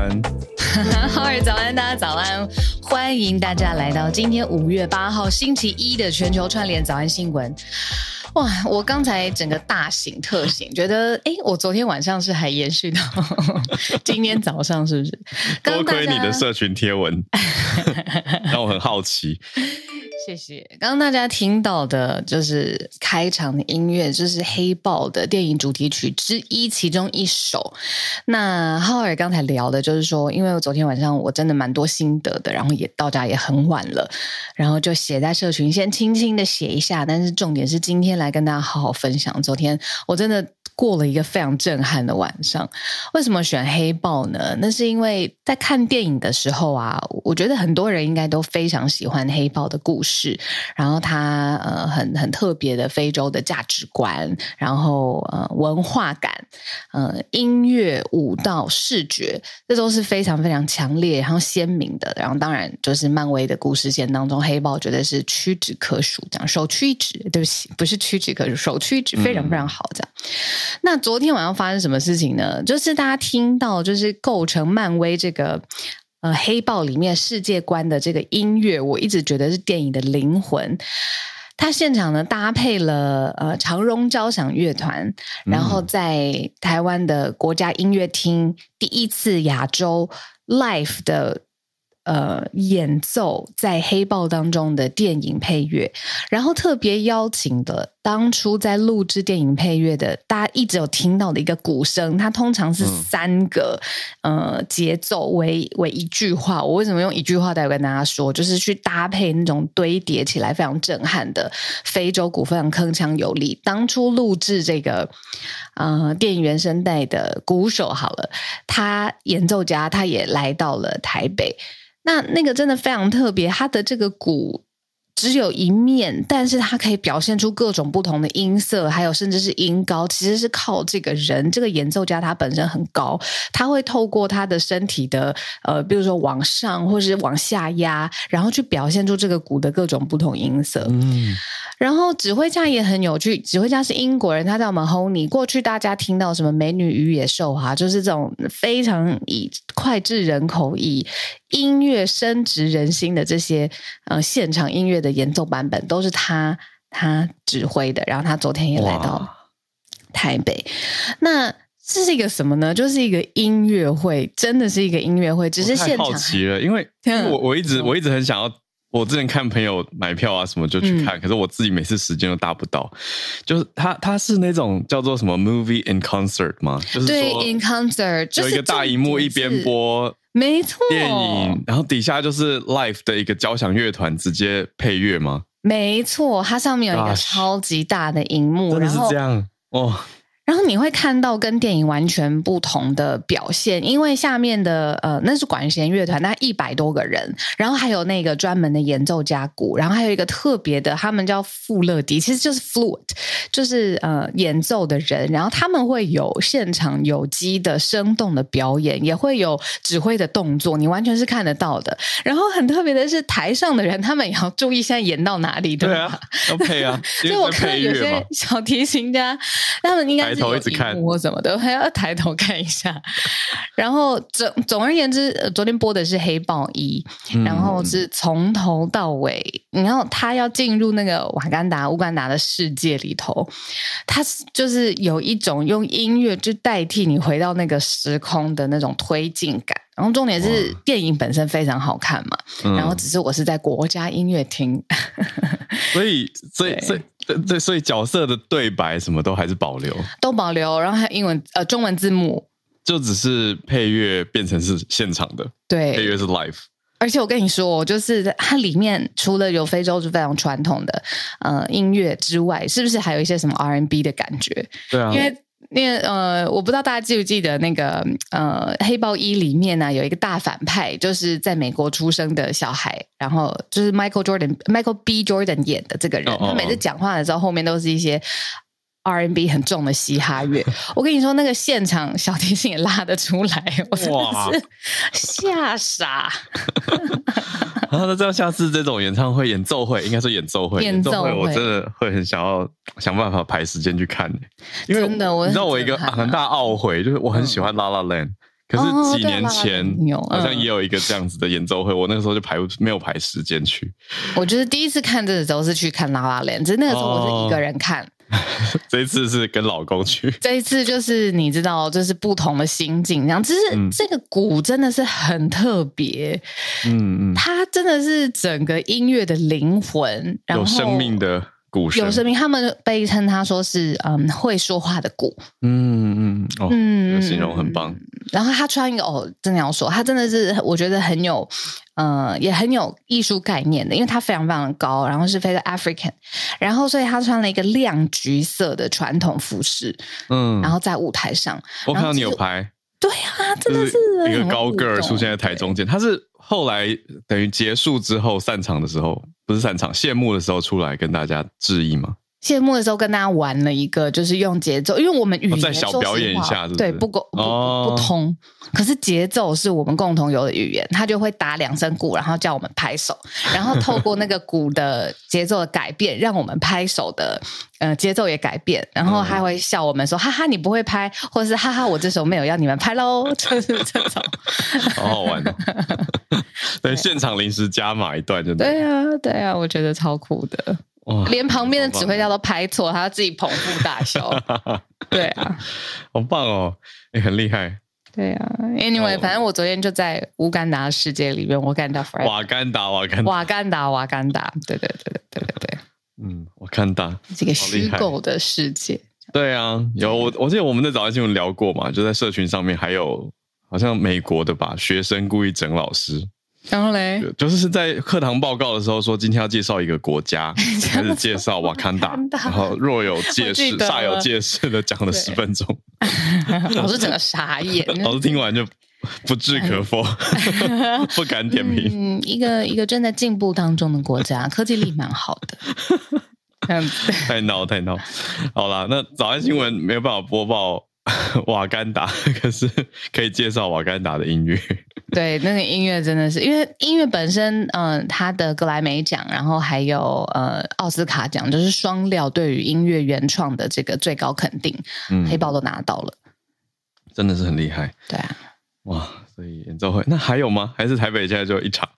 早安。浩尔早安，大家早安。欢迎大家来到今天五月八号星期一的全球串联早安新闻。哇，我刚才整个大醒特醒，觉得哎，我昨天晚上是还延续到 今天早上，是不是？多亏你的社群贴文，让我很好奇。谢谢。刚刚大家听到的就是开场的音乐，就是《黑豹》的电影主题曲之一，其中一首。那浩尔刚才聊的就是说，因为我昨天晚上我真的蛮多心得的，然后也到家也很晚了，然后就写在社群，先轻轻的写一下。但是重点是今天来跟大家好好分享。昨天我真的。过了一个非常震撼的晚上。为什么选黑豹呢？那是因为在看电影的时候啊，我觉得很多人应该都非常喜欢黑豹的故事，然后它呃很很特别的非洲的价值观，然后呃文化感，呃音乐、舞蹈、视觉，这都是非常非常强烈然后鲜明的。然后当然就是漫威的故事线当中，黑豹绝对是屈指可数，这样首屈一指，对不起，不是屈指可数，首屈一指，非常非常好，这样。嗯那昨天晚上发生什么事情呢？就是大家听到，就是构成漫威这个呃黑豹里面世界观的这个音乐，我一直觉得是电影的灵魂。他现场呢搭配了呃长荣交响乐团，然后在台湾的国家音乐厅第一次亚洲 live 的。呃，演奏在黑豹当中的电影配乐，然后特别邀请的当初在录制电影配乐的，大家一直有听到的一个鼓声，它通常是三个、嗯、呃节奏为为一句话。我为什么用一句话待会跟大家说，就是去搭配那种堆叠起来非常震撼的非洲鼓，非常铿锵有力。当初录制这个呃电影原声带的鼓手，好了，他演奏家他也来到了台北。那那个真的非常特别，他的这个鼓只有一面，但是它可以表现出各种不同的音色，还有甚至是音高，其实是靠这个人，这个演奏家他本身很高，他会透过他的身体的呃，比如说往上或是往下压，然后去表现出这个鼓的各种不同音色。嗯。然后指挥家也很有趣，指挥家是英国人，他叫 Mahoney。过去大家听到什么《美女与野兽》哈，就是这种非常以脍炙人口、以音乐深植人心的这些呃现场音乐的演奏版本，都是他他指挥的。然后他昨天也来到台北，那这是一个什么呢？就是一个音乐会，真的是一个音乐会。只是现场好奇了，因为 因为我我一直我一直很想要。我之前看朋友买票啊什么就去看，嗯、可是我自己每次时间都达不到。就是他他是那种叫做什么 movie in concert 吗？就是说对，in concert 有一个大荧幕一边播没错电影，然后底下就是 Life 的一个交响乐团直接配乐吗？没错，它上面有一个超级大的荧幕，真的是这样哦。然后你会看到跟电影完全不同的表现，因为下面的呃那是管弦乐团，那一百多个人，然后还有那个专门的演奏家鼓，然后还有一个特别的，他们叫富勒迪，其实就是 flute，就是呃演奏的人，然后他们会有现场有机的生动的表演，也会有指挥的动作，你完全是看得到的。然后很特别的是，台上的人他们也要注意现在演到哪里，对吧？对啊，要配啊，所以我看到有些小提琴家，他们应该。头一直看或什么的，还要抬头看一下。然后总总而言之，昨天播的是黑豹一，嗯、然后是从头到尾，然后他要进入那个瓦干达乌干达的世界里头，他就是有一种用音乐去代替你回到那个时空的那种推进感。然后重点是电影本身非常好看嘛，嗯、然后只是我是在国家音乐厅，所以所以所以对，所以角色的对白什么都还是保留，都保留，然后还有英文呃中文字幕，就只是配乐变成是现场的，对，配乐是 live，而且我跟你说，就是它里面除了有非洲是非常传统的呃音乐之外，是不是还有一些什么 R N B 的感觉？对啊，因为。那个呃，我不知道大家记不记得那个呃，《黑豹一》里面呢，有一个大反派，就是在美国出生的小孩，然后就是 Michael Jordan、Michael B. Jordan 演的这个人，哦哦哦，他每次讲话的时候，后面都是一些。R&B 很重的嘻哈乐，我跟你说，那个现场小提琴也拉得出来，我真的是吓傻。然 后那这样，下次这种演唱会、演奏会，应该是演奏会，演奏会，我真的会很想要想办法排时间去看，因为真的，我你知道我一个很大懊悔，就是我很喜欢 La La Land，可是几年前、好像也有一个这样子的演奏会，嗯、我那个时候就排没有排时间去。我就是第一次看这个时候是去看拉拉链，只是那个时候我是一个人看。哦、这一次是跟老公去。这一次就是你知道，就是不同的心境，这样。只是这个鼓真的是很特别，嗯嗯，它真的是整个音乐的灵魂，然后有生命的。鼓有声明，他们被称他说是嗯会说话的鼓，嗯嗯哦，嗯，形容很棒。然后他穿一个哦，真的要说，他真的是我觉得很有，呃，也很有艺术概念的，因为他非常非常的高，然后是非常 African，然后所以他穿了一个亮橘色的传统服饰，嗯，然后在舞台上，我看到你有拍，对啊，真的是一个高个儿出现在台中间，他是后来等于结束之后散场的时候。不是散场谢幕的时候出来跟大家致意吗？谢幕的时候跟大家玩了一个，就是用节奏，因为我们语言、哦、再小表演一下是不是，对，不够不、哦、不通。可是节奏是我们共同有的语言，他就会打两声鼓，然后叫我们拍手，然后透过那个鼓的节奏的改变，让我们拍手的呃节奏也改变，然后还会笑我们说：“哈哈，你不会拍，或者是哈哈，我这首没有要你们拍喽。”就是这种，好好玩哦。对，现场临时加码一段，真的。对啊，对啊，我觉得超酷的。哇，连旁边的指挥家都拍错，他自己捧腹大笑。对啊，好棒哦，你很厉害。对啊，Anyway，反正我昨天就在乌干达世界里面，我看到瓦干达，瓦干达，瓦干达，瓦干达。对对对对对对对。嗯，瓦干达这个虚构的世界。对啊，有我，我记得我们在早安新闻聊过嘛，就在社群上面，还有好像美国的吧，学生故意整老师。然后嘞，就是是在课堂报告的时候说，今天要介绍一个国家，开始介绍瓦坎达，然后若有介事，煞有介事的讲了十分钟，老师整个傻眼，老师听完就不置可否，不敢点评。嗯，一个一个正在进步当中的国家，科技力蛮好的。太闹太闹，好啦，那早安新闻没有办法播报。瓦干达，可是可以介绍瓦干达的音乐。对，那个音乐真的是，因为音乐本身，嗯、呃，它的格莱美奖，然后还有呃奥斯卡奖，就是双料对于音乐原创的这个最高肯定，嗯，黑豹都拿到了，真的是很厉害。对啊，哇，所以演奏会那还有吗？还是台北现在就一场？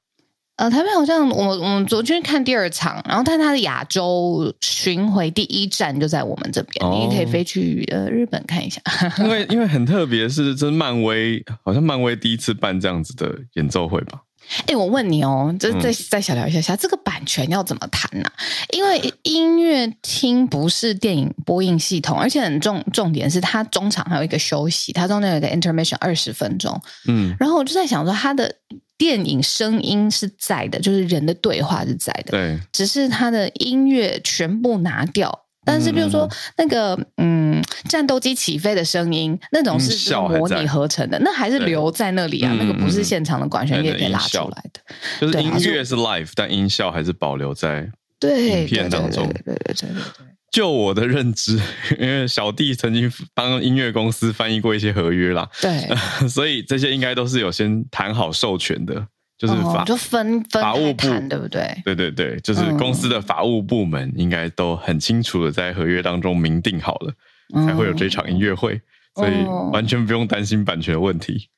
呃，台北好像我我们昨天看第二场，然后但他的亚洲巡回第一站就在我们这边，哦、你也可以飞去呃日本看一下。因为因为很特别，是这是漫威，好像漫威第一次办这样子的演奏会吧？哎，我问你哦，这再再小聊一下下，嗯、这个版权要怎么谈呢、啊？因为音乐厅不是电影播映系统，而且很重重点是它中场还有一个休息，它中间有一个 intermission 二十分钟。嗯，然后我就在想说它的。电影声音是在的，就是人的对话是在的，对，只是他的音乐全部拿掉。但是，比如说那个嗯，战斗机起飞的声音，那种是模拟合成的，那还是留在那里啊。那个不是现场的管弦乐可以拉出来的，就是音乐是 live，但音效还是保留在影片当中。对对对对对。就我的认知，因为小弟曾经帮音乐公司翻译过一些合约啦，对，所以这些应该都是有先谈好授权的，就是法、哦、就分分法务部对不对？对对对，就是公司的法务部门应该都很清楚的在合约当中明定好了，嗯、才会有这场音乐会，所以完全不用担心版权的问题。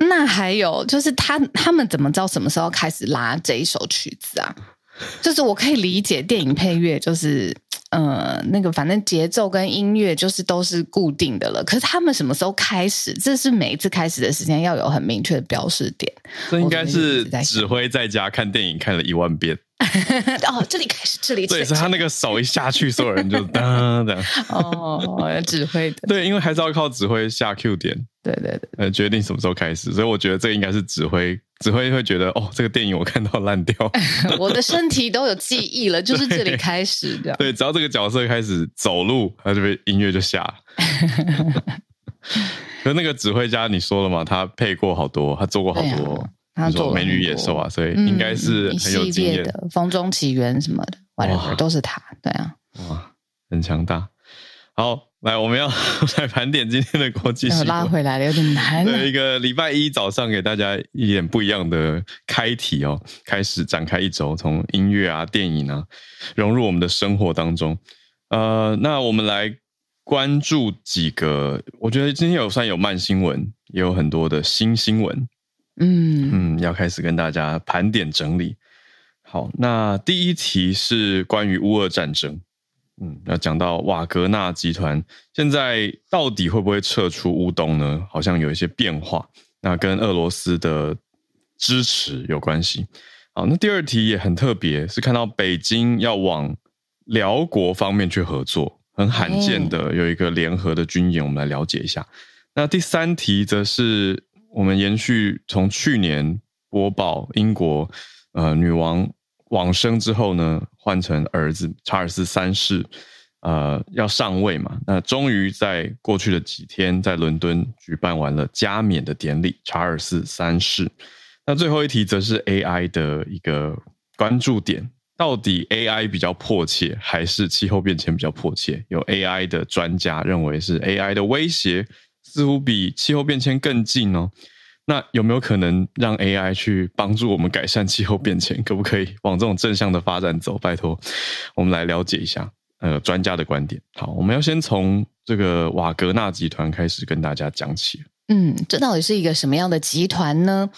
那还有就是他他们怎么知道什么时候开始拉这一首曲子啊？就是我可以理解电影配乐就是。呃，那个反正节奏跟音乐就是都是固定的了。可是他们什么时候开始？这是每一次开始的时间要有很明确的标示点。这应该是指挥在家看电影看了一万遍。哦，这里开始，这里对，是他那个手一下去，所有人就噔噔。哦，指挥的。对，因为还是要靠指挥下 Q 点。对对对。呃，决定什么时候开始，所以我觉得这个应该是指挥。指挥会觉得哦，这个电影我看到烂掉，我的身体都有记忆了，就是这里开始的。对，只要这个角色开始走路，他就被音乐就下了。可那个指挥家你说了嘛，他配过好多，他做过好多，他做《美女野兽》啊，所以应该是很有经验的，《风中起源》什么的，whatever 都是他。对啊，哇，很强大。好。来，我们要 来盘点今天的国际新闻。拉回来了，有点难。对，一个礼拜一早上给大家一点不一样的开题哦，开始展开一周，从音乐啊、电影啊融入我们的生活当中。呃，那我们来关注几个，我觉得今天有算有慢新闻，也有很多的新新闻。嗯嗯，要开始跟大家盘点整理。好，那第一题是关于乌俄战争。嗯，要讲到瓦格纳集团现在到底会不会撤出乌东呢？好像有一些变化，那跟俄罗斯的支持有关系。好，那第二题也很特别，是看到北京要往辽国方面去合作，很罕见的有一个联合的军演，我们来了解一下。那第三题则是我们延续从去年播报英国呃女王往生之后呢，换成儿子查尔斯三世呃要上位嘛，那终于在过去的几天在伦敦举办完了加冕的典礼，查尔斯三世。那最后一题则是 AI 的一个关注点，到底 AI 比较迫切，还是气候变迁比较迫切？有 AI 的专家认为是 AI 的威胁似乎比气候变迁更近哦。那有没有可能让 AI 去帮助我们改善气候变迁？可不可以往这种正向的发展走？拜托，我们来了解一下呃专家的观点。好，我们要先从这个瓦格纳集团开始跟大家讲起。嗯，这到底是一个什么样的集团呢？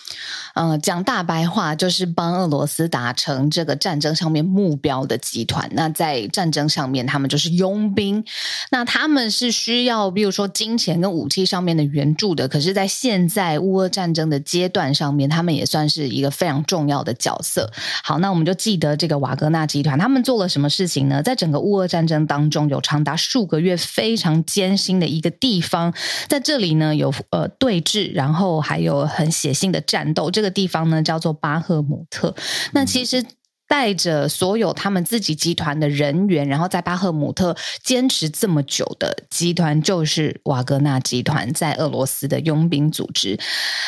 呃，讲大白话就是帮俄罗斯达成这个战争上面目标的集团。那在战争上面，他们就是佣兵。那他们是需要，比如说金钱跟武器上面的援助的。可是，在现在乌俄战争的阶段上面，他们也算是一个非常重要的角色。好，那我们就记得这个瓦格纳集团，他们做了什么事情呢？在整个乌俄战争当中，有长达数个月非常艰辛的一个地方，在这里呢，有。对峙，然后还有很血腥的战斗。这个地方呢，叫做巴赫姆特。那其实。带着所有他们自己集团的人员，然后在巴赫姆特坚持这么久的集团，就是瓦格纳集团在俄罗斯的佣兵组织。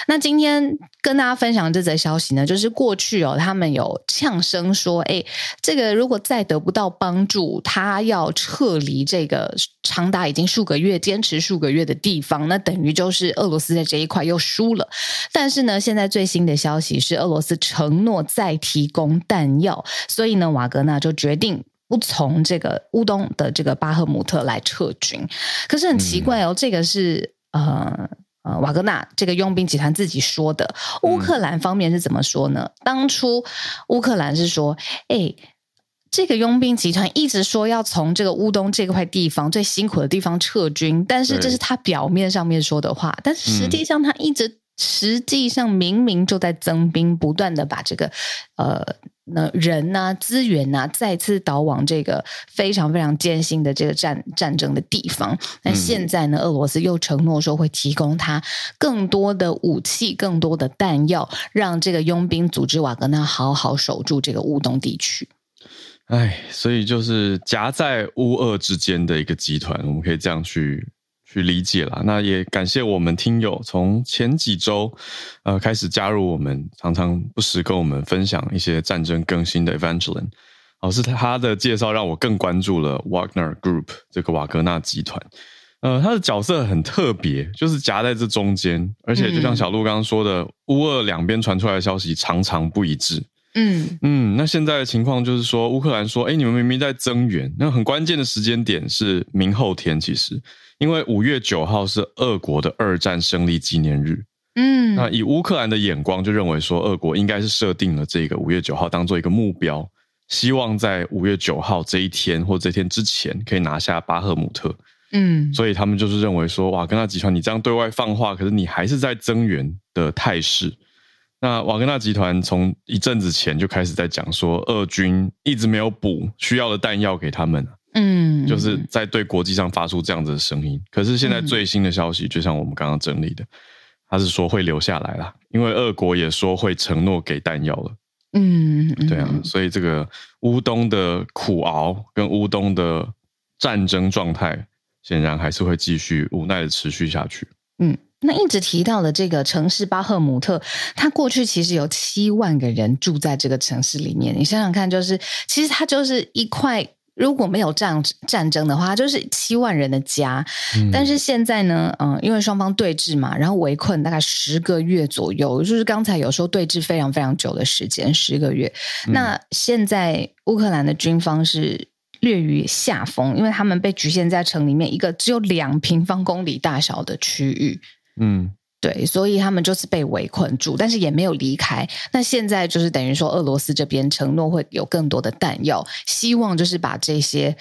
那今天跟大家分享这则消息呢，就是过去哦，他们有呛声说，哎，这个如果再得不到帮助，他要撤离这个长达已经数个月、坚持数个月的地方，那等于就是俄罗斯在这一块又输了。但是呢，现在最新的消息是，俄罗斯承诺再提供弹药。所以呢，瓦格纳就决定不从这个乌东的这个巴赫姆特来撤军。可是很奇怪哦，嗯、这个是呃呃瓦格纳这个佣兵集团自己说的。乌克兰方面是怎么说呢？嗯、当初乌克兰是说，哎，这个佣兵集团一直说要从这个乌东这块地方最辛苦的地方撤军，但是这是他表面上面说的话，但是实际上他一直、嗯、实际上明明就在增兵，不断的把这个呃。那人呐、啊，资源呐、啊，再次倒往这个非常非常艰辛的这个战战争的地方。那现在呢，俄罗斯又承诺说会提供他更多的武器、更多的弹药，让这个佣兵组织瓦格纳好好守住这个乌东地区。哎，所以就是夹在乌俄之间的一个集团，我们可以这样去。去理解了，那也感谢我们听友从前几周呃开始加入我们，常常不时跟我们分享一些战争更新的 Evangeline，哦，是他的介绍让我更关注了 Wagner Group 这个瓦格纳集团，呃，他的角色很特别，就是夹在这中间，而且就像小鹿刚刚说的，乌俄两边传出来的消息常常不一致。嗯嗯，那现在的情况就是说，乌克兰说，哎，你们明明在增援，那很关键的时间点是明后天，其实。因为五月九号是俄国的二战胜利纪念日，嗯，那以乌克兰的眼光就认为说，俄国应该是设定了这个五月九号当做一个目标，希望在五月九号这一天或这天之前可以拿下巴赫姆特，嗯，所以他们就是认为说，瓦格纳集团你这样对外放话，可是你还是在增援的态势。那瓦格纳集团从一阵子前就开始在讲说，俄军一直没有补需要的弹药给他们。嗯，就是在对国际上发出这样子的声音。可是现在最新的消息，就像我们刚刚整理的，他是说会留下来啦，因为俄国也说会承诺给弹药了。嗯，对啊，所以这个乌东的苦熬跟乌东的战争状态，显然还是会继续无奈的持续下去。嗯，那一直提到的这个城市巴赫姆特，它过去其实有七万个人住在这个城市里面。你想想看，就是其实它就是一块。如果没有战战争的话，就是七万人的家。嗯、但是现在呢，嗯，因为双方对峙嘛，然后围困大概十个月左右，就是刚才有说对峙非常非常久的时间，十个月。嗯、那现在乌克兰的军方是略于下风，因为他们被局限在城里面一个只有两平方公里大小的区域。嗯。对，所以他们就是被围困住，但是也没有离开。那现在就是等于说，俄罗斯这边承诺会有更多的弹药，希望就是把这些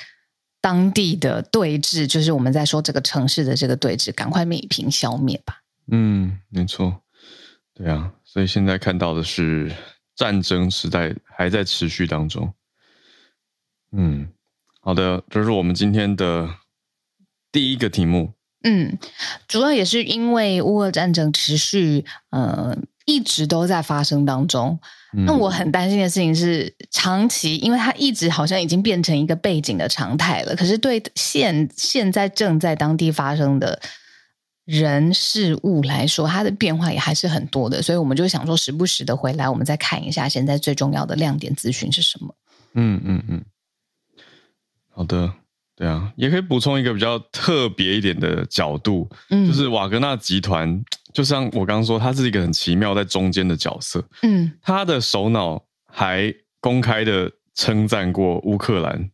当地的对峙，就是我们在说这个城市的这个对峙，赶快弭平消灭吧。嗯，没错，对啊，所以现在看到的是战争时代还在持续当中。嗯，好的，这是我们今天的第一个题目。嗯，主要也是因为乌俄战争持续，呃，一直都在发生当中。嗯、那我很担心的事情是，长期，因为它一直好像已经变成一个背景的常态了。可是对现现在正在当地发生的人事物来说，它的变化也还是很多的。所以我们就想说，时不时的回来，我们再看一下现在最重要的亮点资讯是什么。嗯嗯嗯，好的。对啊，也可以补充一个比较特别一点的角度，嗯，就是瓦格纳集团，就像我刚刚说，他是一个很奇妙在中间的角色，嗯，他的首脑还公开的称赞过乌克兰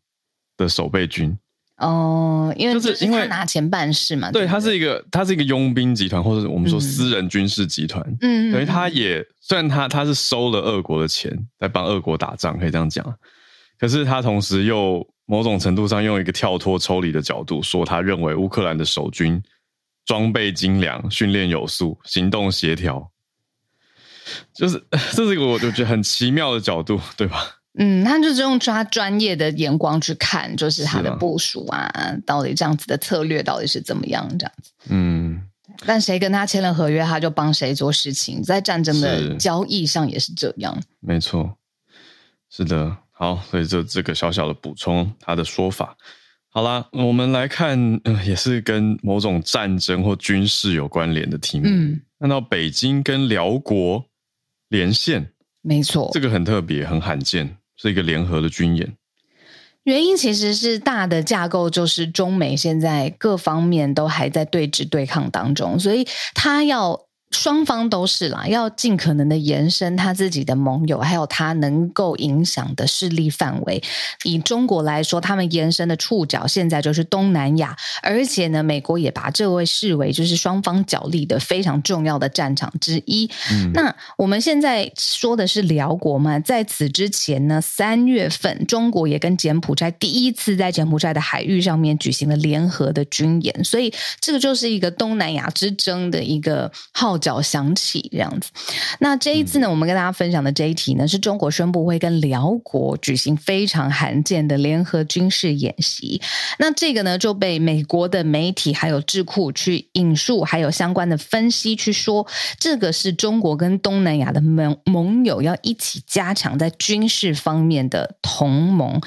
的守备军，哦，因为就是因为拿钱办事嘛，对，他是一个他是一个佣兵集团，或者我们说私人军事集团，嗯，等于他也虽然他他是收了俄国的钱在帮俄国打仗，可以这样讲，可是他同时又。某种程度上，用一个跳脱抽离的角度说，他认为乌克兰的守军装备精良、训练有素、行动协调，就是 这是一个我就觉得很奇妙的角度，对吧？嗯，他就是用抓专业的眼光去看，就是他的部署啊，啊到底这样子的策略到底是怎么样这样子。嗯，但谁跟他签了合约，他就帮谁做事情，在战争的交易上也是这样。没错，是的。好，所以就这个小小的补充，他的说法。好啦，我们来看，呃，也是跟某种战争或军事有关联的题目。嗯，看到北京跟辽国连线，没错，这个很特别，很罕见，是一个联合的军演。原因其实是大的架构，就是中美现在各方面都还在对峙对抗当中，所以他要。双方都是啦，要尽可能的延伸他自己的盟友，还有他能够影响的势力范围。以中国来说，他们延伸的触角现在就是东南亚，而且呢，美国也把这位视为就是双方角力的非常重要的战场之一。嗯，那我们现在说的是辽国嘛，在此之前呢，三月份中国也跟柬埔寨第一次在柬埔寨的海域上面举行了联合的军演，所以这个就是一个东南亚之争的一个号角响起这样子，那这一次呢，我们跟大家分享的这一题呢，是中国宣布会跟辽国举行非常罕见的联合军事演习。那这个呢，就被美国的媒体还有智库去引述，还有相关的分析去说，这个是中国跟东南亚的盟盟友要一起加强在军事方面的同盟。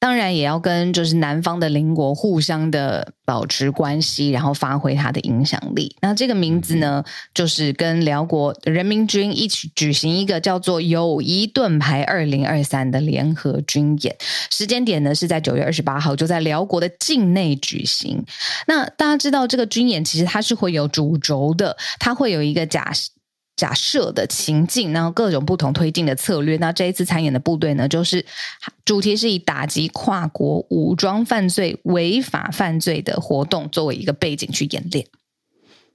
当然也要跟就是南方的邻国互相的保持关系，然后发挥它的影响力。那这个名字呢，就是跟辽国人民军一起举行一个叫做“友谊盾牌二零二三”的联合军演，时间点呢是在九月二十八号，就在辽国的境内举行。那大家知道这个军演其实它是会有主轴的，它会有一个假假设的情境，然后各种不同推进的策略。那这一次参演的部队呢，就是主题是以打击跨国武装犯罪、违法犯罪的活动作为一个背景去演练。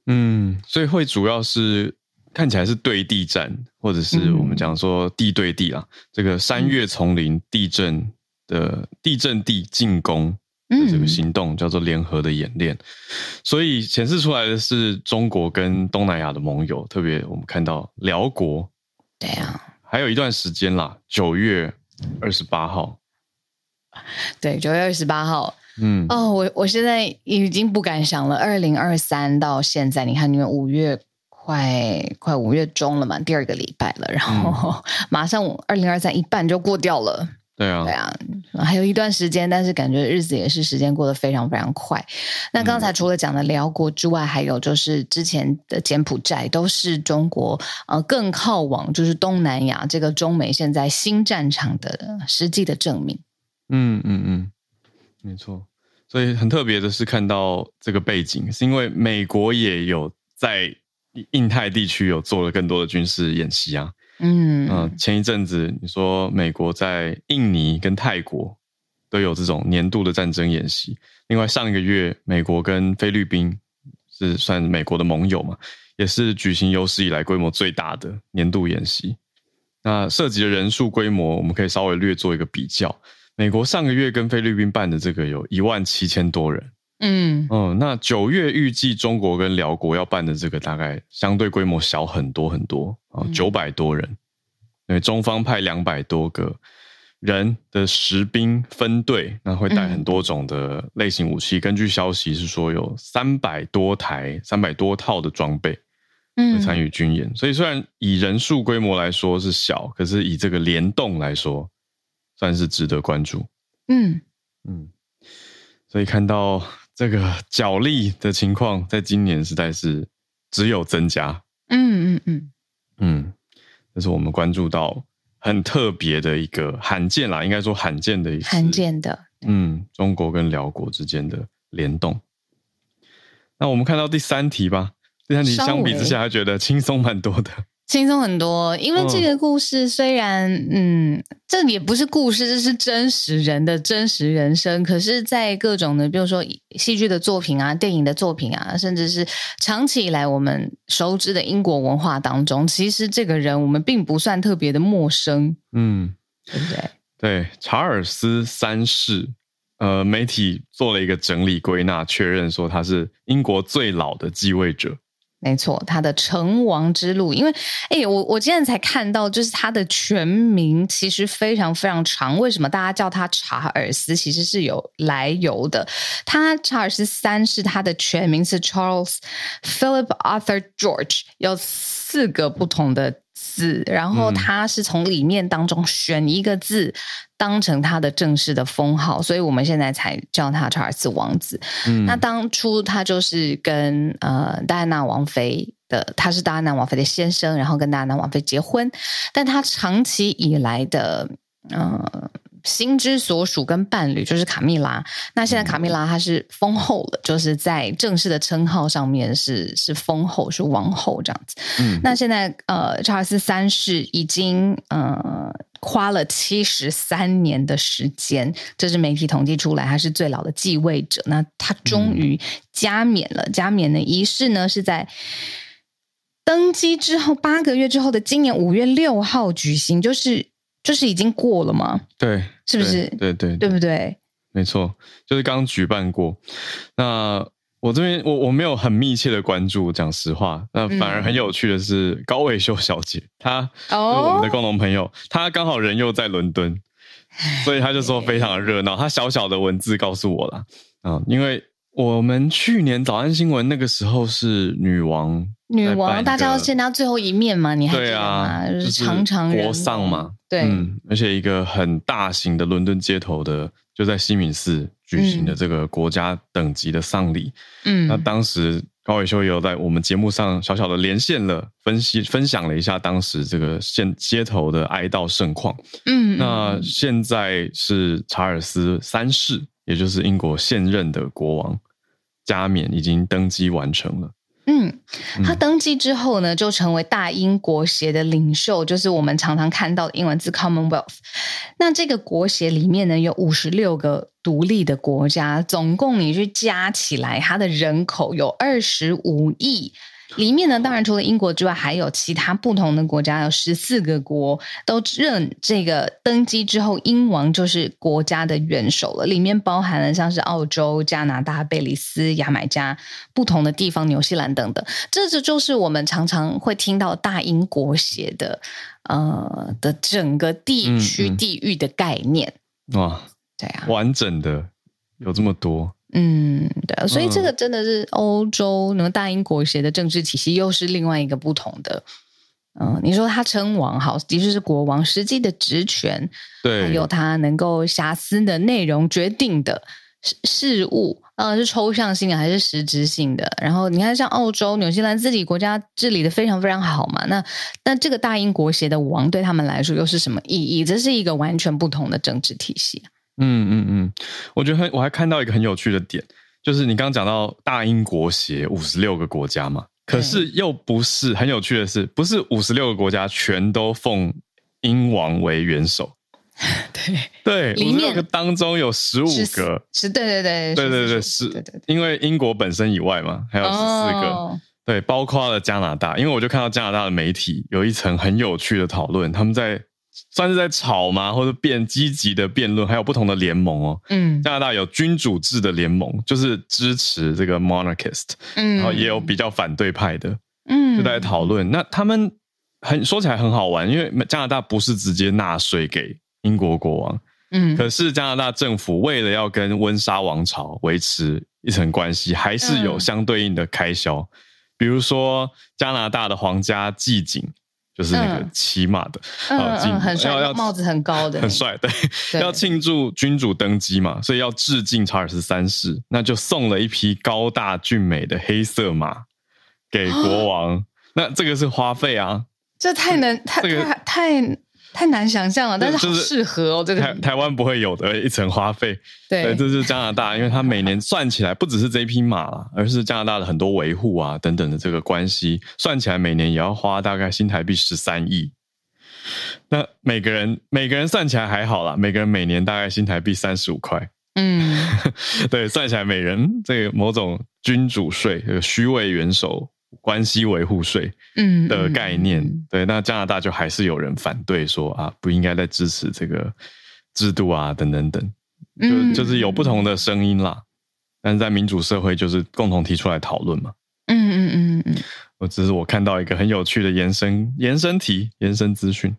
嗯，所以会主要是看起来是对地战，或者是我们讲说地对地啊，嗯、这个山岳丛林地震的地震地进攻。这个行动叫做联合的演练，所以显示出来的是中国跟东南亚的盟友，特别我们看到辽国，对啊，还有一段时间啦，九月二十八号，对，九月二十八号，嗯，哦，我我现在已经不敢想了，二零二三到现在，你看你们五月快快五月中了嘛，第二个礼拜了，然后 马上二零二三一半就过掉了。对啊，对啊，还有一段时间，但是感觉日子也是时间过得非常非常快。那刚才除了讲的辽国之外，还有就是之前的柬埔寨，都是中国呃更靠往就是东南亚这个中美现在新战场的实际的证明。嗯嗯嗯，没错。所以很特别的是看到这个背景，是因为美国也有在印太地区有做了更多的军事演习啊。嗯，前一阵子你说美国在印尼跟泰国都有这种年度的战争演习。另外，上一个月美国跟菲律宾是算美国的盟友嘛，也是举行有史以来规模最大的年度演习。那涉及的人数规模，我们可以稍微略做一个比较。美国上个月跟菲律宾办的这个有一万七千多人。嗯嗯，那九月预计中国跟辽国要办的这个大概相对规模小很多很多啊，九百多人，因为中方派两百多个人的实兵分队，那会带很多种的类型武器。根据消息是说有三百多台、三百多套的装备，会参与军演。所以虽然以人数规模来说是小，可是以这个联动来说，算是值得关注。嗯嗯，所以看到。这个角力的情况，在今年实在是只有增加。嗯嗯嗯嗯，这是我们关注到很特别的一个罕见啦，应该说罕见的一个罕见的。嗯，中国跟辽国之间的联动。那我们看到第三题吧。第三题相比之下，还觉得轻松蛮多的。轻松很多，因为这个故事虽然，嗯，嗯，这也不是故事，这是真实人的真实人生。可是，在各种的，比如说戏剧的作品啊、电影的作品啊，甚至是长期以来我们熟知的英国文化当中，其实这个人我们并不算特别的陌生，嗯，对不对？对，查尔斯三世，呃，媒体做了一个整理归纳，确认说他是英国最老的继位者。没错，他的成王之路，因为哎，我我今天才看到，就是他的全名其实非常非常长。为什么大家叫他查尔斯？其实是有来由的。他查尔斯三是，他的全名是 Charles Philip Arthur George，有四个不同的。字，然后他是从里面当中选一个字当成他的正式的封号，所以我们现在才叫他查尔斯王子。嗯，那当初他就是跟呃戴安娜王妃的，他是戴安娜王妃的先生，然后跟戴安娜王妃结婚，但他长期以来的呃。心之所属跟伴侣就是卡蜜拉，那现在卡蜜拉她是封后了，就是在正式的称号上面是是封后，是王后这样子。嗯，那现在呃，查尔斯三世已经呃花了七十三年的时间，这是媒体统计出来，他是最老的继位者。那他终于加冕了，嗯、加冕的仪式呢是在登基之后八个月之后的今年五月六号举行，就是。就是已经过了吗？对，是不是？对对对，对不对？没错，就是刚举办过。那我这边我我没有很密切的关注，讲实话。那反而很有趣的是，嗯、高伟秀小姐，她是我们的共同朋友，她刚好人又在伦敦，所以她就说 非常的热闹。她小小的文字告诉我了啊，因为我们去年早安新闻那个时候是女王。女王，大家要见到最后一面嘛？你还记得吗？对啊，就是长长国丧嘛。对，嗯，而且一个很大型的伦敦街头的，就在西敏寺举行的这个国家等级的丧礼。嗯，那当时高伟修也有在我们节目上小小的连线了，分析分享了一下当时这个现街头的哀悼盛况。嗯，那现在是查尔斯三世，也就是英国现任的国王加冕，已经登基完成了。嗯，他登基之后呢，就成为大英国协的领袖，就是我们常常看到的英文字 Commonwealth。那这个国协里面呢，有五十六个独立的国家，总共你去加起来，它的人口有二十五亿。里面呢，当然除了英国之外，还有其他不同的国家，有十四个国都认这个登基之后，英王就是国家的元首了。里面包含了像是澳洲、加拿大、贝里斯、牙买加不同的地方，纽西兰等等。这这就是我们常常会听到大英国协的呃的整个地区地域的概念。嗯嗯哇，对啊，完整的有这么多。嗯，对，所以这个真的是欧洲那么大英国协的政治体系，又是另外一个不同的。嗯，你说他称王好，的确是国王，实际的职权，对，还有他能够瑕疵的内容决定的事事务，呃，是抽象性的还是实质性的？然后你看，像澳洲、纽西兰自己国家治理的非常非常好嘛，那那这个大英国协的王对他们来说又是什么意义？这是一个完全不同的政治体系。嗯嗯嗯，我觉得很，我还看到一个很有趣的点，就是你刚刚讲到大英国协五十六个国家嘛，可是又不是很有趣的是，不是五十六个国家全都奉英王为元首，对，对，里面个当中有十五个，是，对对对，对对对，是，对对，因为英国本身以外嘛，还有十四个，哦、对，包括了加拿大，因为我就看到加拿大的媒体有一层很有趣的讨论，他们在算是在吵嘛，或者变积极的辩论，还有不同的联盟哦，嗯，加拿大有君主制的联盟，就是支持这个 monarchist，嗯，然后也有比较反对派的，嗯，就在讨论，那他们。很说起来很好玩，因为加拿大不是直接纳税给英国国王，嗯，可是加拿大政府为了要跟温莎王朝维持一层关系，还是有相对应的开销，嗯、比如说加拿大的皇家祭警，就是那个骑马的，嗯，嗯很帅，要帽子很高的，很帅，对，要庆祝君主登基嘛，所以要致敬查尔斯三世，那就送了一匹高大俊美的黑色马给国王，哦、那这个是花费啊。这太能，太太太太难想象了，但是好适合哦。这个台台湾不会有的一层花费，对，这是加拿大，因为它每年算起来不只是这一匹马啦，而是加拿大的很多维护啊等等的这个关系，算起来每年也要花大概新台币十三亿。那每个人每个人算起来还好啦，每个人每年大概新台币三十五块。嗯，对，算起来每人这个某种君主税，这个虚位元首。关系维护税，嗯的概念，嗯嗯、对，那加拿大就还是有人反对说啊，不应该再支持这个制度啊，等等等，就就是有不同的声音啦。但是在民主社会，就是共同提出来讨论嘛。嗯嗯嗯嗯，我只是我看到一个很有趣的延伸延伸题延伸资讯。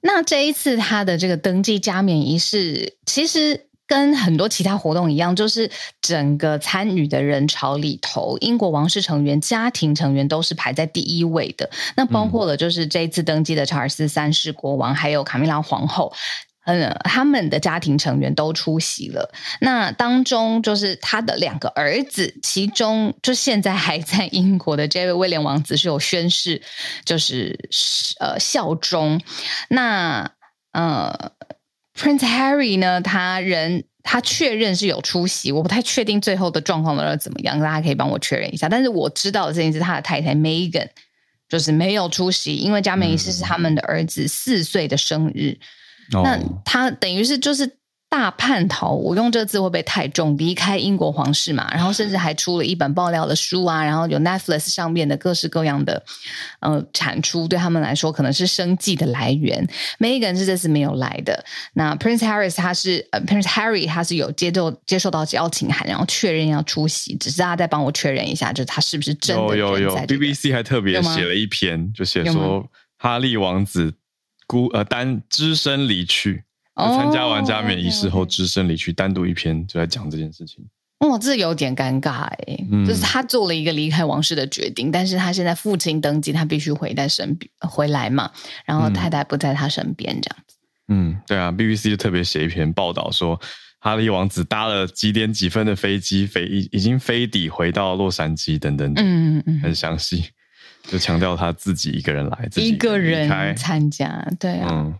那这一次他的这个登记加冕仪式，其实。跟很多其他活动一样，就是整个参与的人潮里头，英国王室成员、家庭成员都是排在第一位的。那包括了就是这一次登基的查尔斯三世国王，还有卡米拉皇后，嗯，他们的家庭成员都出席了。那当中就是他的两个儿子，其中就现在还在英国的这位威廉王子是有宣誓，就是呃效忠。那呃。Prince Harry 呢？他人他确认是有出席，我不太确定最后的状况是怎么样，大家可以帮我确认一下。但是我知道的事情是，他的太太 Meghan 就是没有出席，因为加冕仪式是他们的儿子四岁的生日。嗯、那他等于是就是。大叛逃，我用这个字会不会太重？离开英国皇室嘛，然后甚至还出了一本爆料的书啊，然后有 Netflix 上面的各式各样的呃产出，对他们来说可能是生计的来源。Meghan 是这次没有来的，那 Prince Harry 他是呃 Prince Harry 他是有接受接受到邀请函，然后确认要出席，只是大家再帮我确认一下，就是他是不是真的、这个？有有有，BBC 还特别写了一篇，就写说哈利王子孤呃单只身离去。参加完加冕仪式后，只身离去，单独一篇就在讲这件事情。哦，这有点尴尬哎，嗯、就是他做了一个离开王室的决定，但是他现在父亲登基，他必须回在身边回来嘛，然后太太不在他身边，这样子。嗯，对啊，BBC 就特别写一篇报道说，哈利王子搭了几点几分的飞机飞已已经飞抵回到洛杉矶等等，嗯嗯嗯，很详细，就强调他自己一个人来，自己一个人参加，对啊。嗯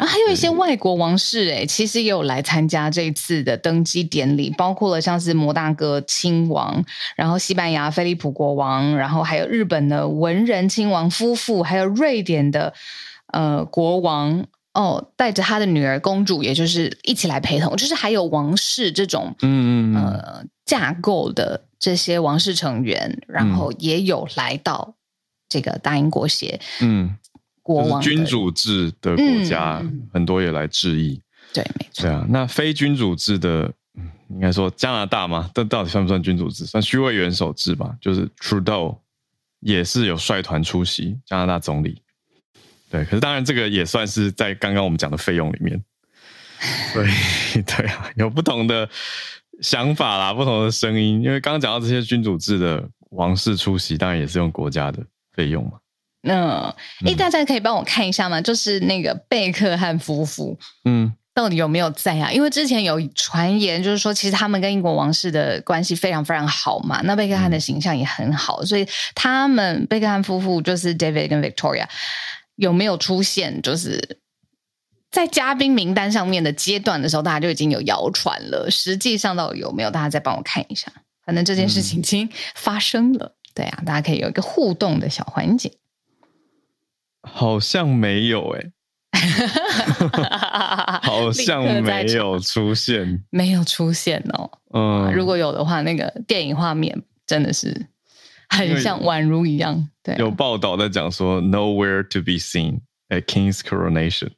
啊，还有一些外国王室诶，其实也有来参加这一次的登基典礼，包括了像是摩大哥亲王，然后西班牙菲利普国王，然后还有日本的文人亲王夫妇，还有瑞典的呃国王哦，带着他的女儿公主，也就是一起来陪同，就是还有王室这种嗯，嗯呃架构的这些王室成员，然后也有来到这个大英国协嗯。国王君主制的国家，嗯、很多也来质疑。对，没错。对啊，那非君主制的，应该说加拿大嘛，这到底算不算君主制？算虚位元首制吧。就是 Trudeau 也是有率团出席，加拿大总理。对，可是当然这个也算是在刚刚我们讲的费用里面。对，对啊，有不同的想法啦，不同的声音。因为刚刚讲到这些君主制的王室出席，当然也是用国家的费用嘛。那，诶，大家可以帮我看一下吗？就是那个贝克汉夫妇，嗯，到底有没有在啊？因为之前有传言，就是说其实他们跟英国王室的关系非常非常好嘛。那贝克汉的形象也很好，所以他们贝克汉夫妇就是 David 跟 Victoria 有没有出现？就是在嘉宾名单上面的阶段的时候，大家就已经有谣传了。实际上到底有没有？大家再帮我看一下。反正这件事情已经发生了，对啊，大家可以有一个互动的小环节。好像没有诶、欸，好像没有出现，没有出现哦。嗯，如果有的话，那个电影画面真的是很像宛如一样。对，有报道在讲说，Nowhere to be seen at King's coronation。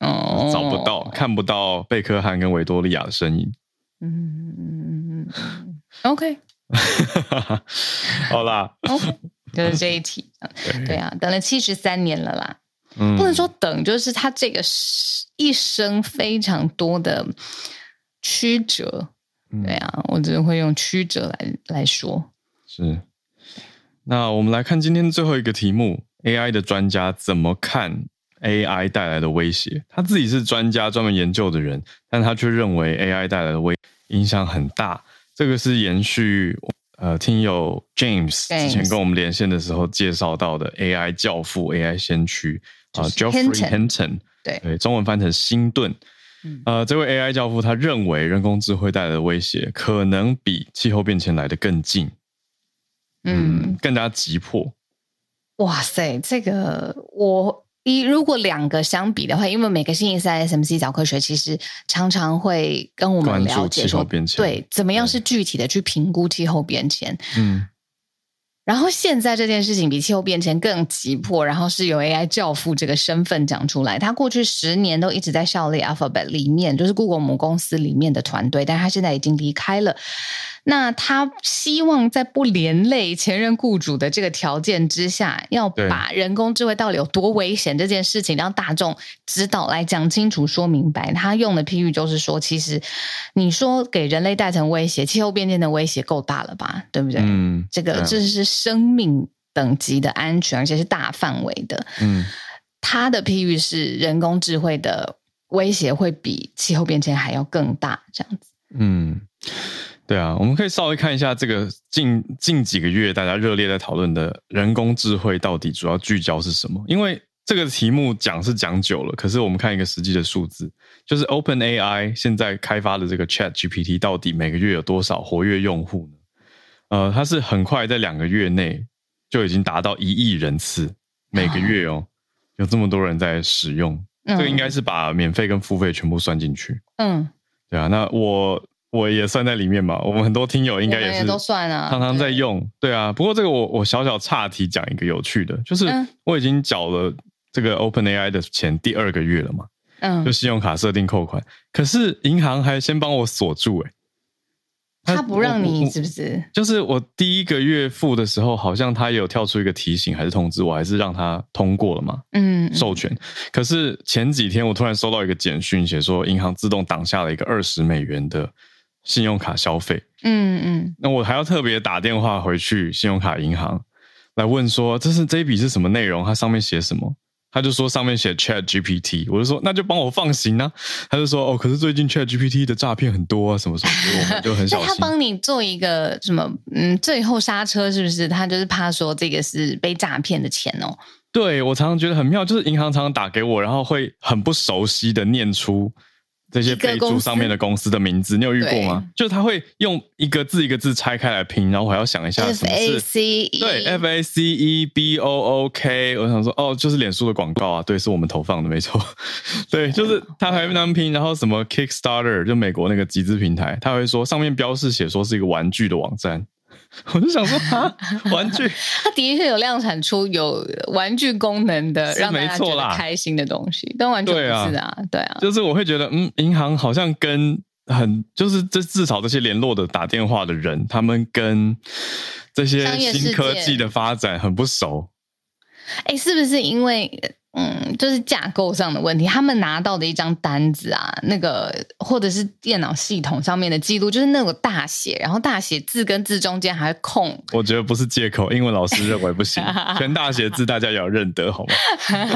哦，找不到，看不到贝克汉跟维多利亚的身影。嗯嗯嗯 OK，好啦，OK，就是这一题。对，对啊，等了七十三年了啦。嗯，不能说等，就是他这个一生非常多的曲折。对啊，我只会用曲折来来说。是。那我们来看今天最后一个题目：AI 的专家怎么看？AI 带来的威胁，他自己是专家，专门研究的人，但他却认为 AI 带来的威影响很大。这个是延续呃，听友 James 之前跟我们连线的时候介绍到的 AI 教父、AI 先驱啊，Geoffrey Hinton，对对，中文翻成辛顿。呃，这位 AI 教父他认为人工智慧带来的威胁可能比气候变迁来的更近，嗯，嗯，更加急迫。哇塞，这个我。一如果两个相比的话，因为每个星期三 SMC 早科学其实常常会跟我们了解说，对，怎么样是具体的去评估气候变迁。嗯，然后现在这件事情比气候变迁更急迫，然后是由 AI 教父这个身份讲出来。他过去十年都一直在效力 Alphabet 里面，就是 Google 母公司里面的团队，但他现在已经离开了。那他希望在不连累前任雇主的这个条件之下，要把人工智慧到底有多危险这件事情让大众知道，来讲清楚、说明白。他用的譬喻就是说，其实你说给人类带成威胁，气候变迁的威胁够大了吧？对不对？嗯，这个这是生命等级的安全，而且是大范围的。嗯，他的譬喻是人工智慧的威胁会比气候变迁还要更大，这样子。嗯。对啊，我们可以稍微看一下这个近近几个月大家热烈在讨论的人工智慧到底主要聚焦是什么？因为这个题目讲是讲久了，可是我们看一个实际的数字，就是 OpenAI 现在开发的这个 ChatGPT 到底每个月有多少活跃用户呢？呃，它是很快在两个月内就已经达到一亿人次，每个月哦，有这么多人在使用，这个应该是把免费跟付费全部算进去。嗯，对啊，那我。我也算在里面嘛，我们很多听友应该也是都算啊，常常在用，对啊。不过这个我我小小岔题讲一个有趣的，就是我已经缴了这个 OpenAI 的钱第二个月了嘛，嗯，就信用卡设定扣款，可是银行还先帮我锁住欸。他不让你是不是？就是我第一个月付的时候，好像他也有跳出一个提醒还是通知，我还是让他通过了嘛？嗯，授权。可是前几天我突然收到一个简讯，写说银行自动挡下了一个二十美元的信用卡消费。嗯嗯，那我还要特别打电话回去信用卡银行来问说，这是这一笔是什么内容？它上面写什么？他就说上面写 Chat GPT，我就说那就帮我放行啊。他就说哦，可是最近 Chat GPT 的诈骗很多啊，什么什么，所以我们就很小心。他帮你做一个什么？嗯，最后刹车是不是？他就是怕说这个是被诈骗的钱哦。对，我常常觉得很妙，就是银行常常打给我，然后会很不熟悉的念出。这些备注上面的公司的名字，你有遇过吗？就是他会用一个字一个字拆开来拼，然后我还要想一下什么是 F A C E 对 F A C E B O O K，我想说哦，就是脸书的广告啊，对，是我们投放的，没错。对，就是他还会那么拼，然后什么 Kickstarter，就美国那个集资平台，他会说上面标示写说是一个玩具的网站。我就想说啊，玩具，它的确有量产出有玩具功能的，让大家觉得开心的东西，但完全不是啊，对啊，对啊，就是我会觉得，嗯，银行好像跟很，就是这至少这些联络的打电话的人，他们跟这些新科技的发展很不熟。哎，是不是因为？嗯，就是架构上的问题。他们拿到的一张单子啊，那个或者是电脑系统上面的记录，就是那种大写，然后大写字跟字中间还空。我觉得不是借口，英文老师认为不行，全大写字大家也要认得，好吗？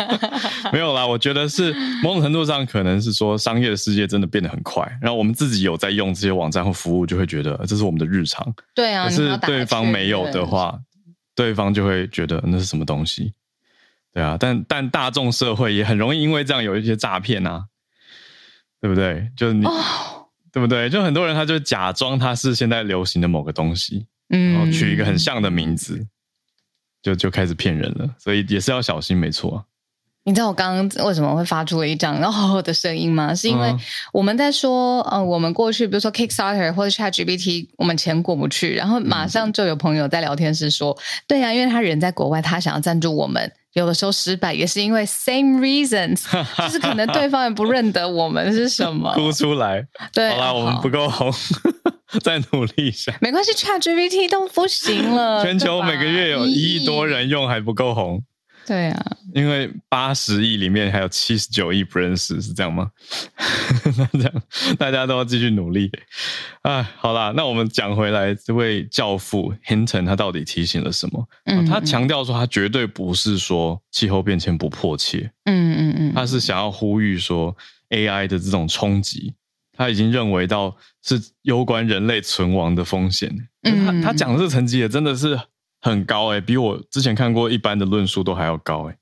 没有啦，我觉得是某种程度上可能是说商业的世界真的变得很快，然后我们自己有在用这些网站或服务，就会觉得这是我们的日常。对啊，可是对方没有的话，对方就会觉得那是什么东西。对啊，但但大众社会也很容易因为这样有一些诈骗啊，对不对？就是你，oh. 对不对？就很多人他就假装他是现在流行的某个东西，嗯，然后取一个很像的名字，就就开始骗人了。所以也是要小心，没错。你知道我刚刚为什么会发出了一张然后的声音吗？是因为我们在说，呃，我们过去比如说 Kickstarter 或者 ChatGPT，我们钱过不去，然后马上就有朋友在聊天室说，嗯、对呀、啊，因为他人在国外，他想要赞助我们，有的时候失败也是因为 same reasons，就是可能对方也不认得我们是什么，哭出来。对，好啦，好我们不够红，再努力一下，没关系，ChatGPT 都不行了，全球每个月有一亿多人用，还不够红。对啊，因为八十亿里面还有七十九亿不认识，是这样吗？那这样大家都要继续努力。啊，好啦，那我们讲回来，这位教父 Hinton 他到底提醒了什么？嗯，他强调说，他绝对不是说气候变迁不迫切。嗯嗯嗯，他是想要呼吁说 AI 的这种冲击，他已经认为到是攸关人类存亡的风险。嗯，他他讲的这个层级也真的是。很高哎、欸，比我之前看过一般的论述都还要高哎、欸。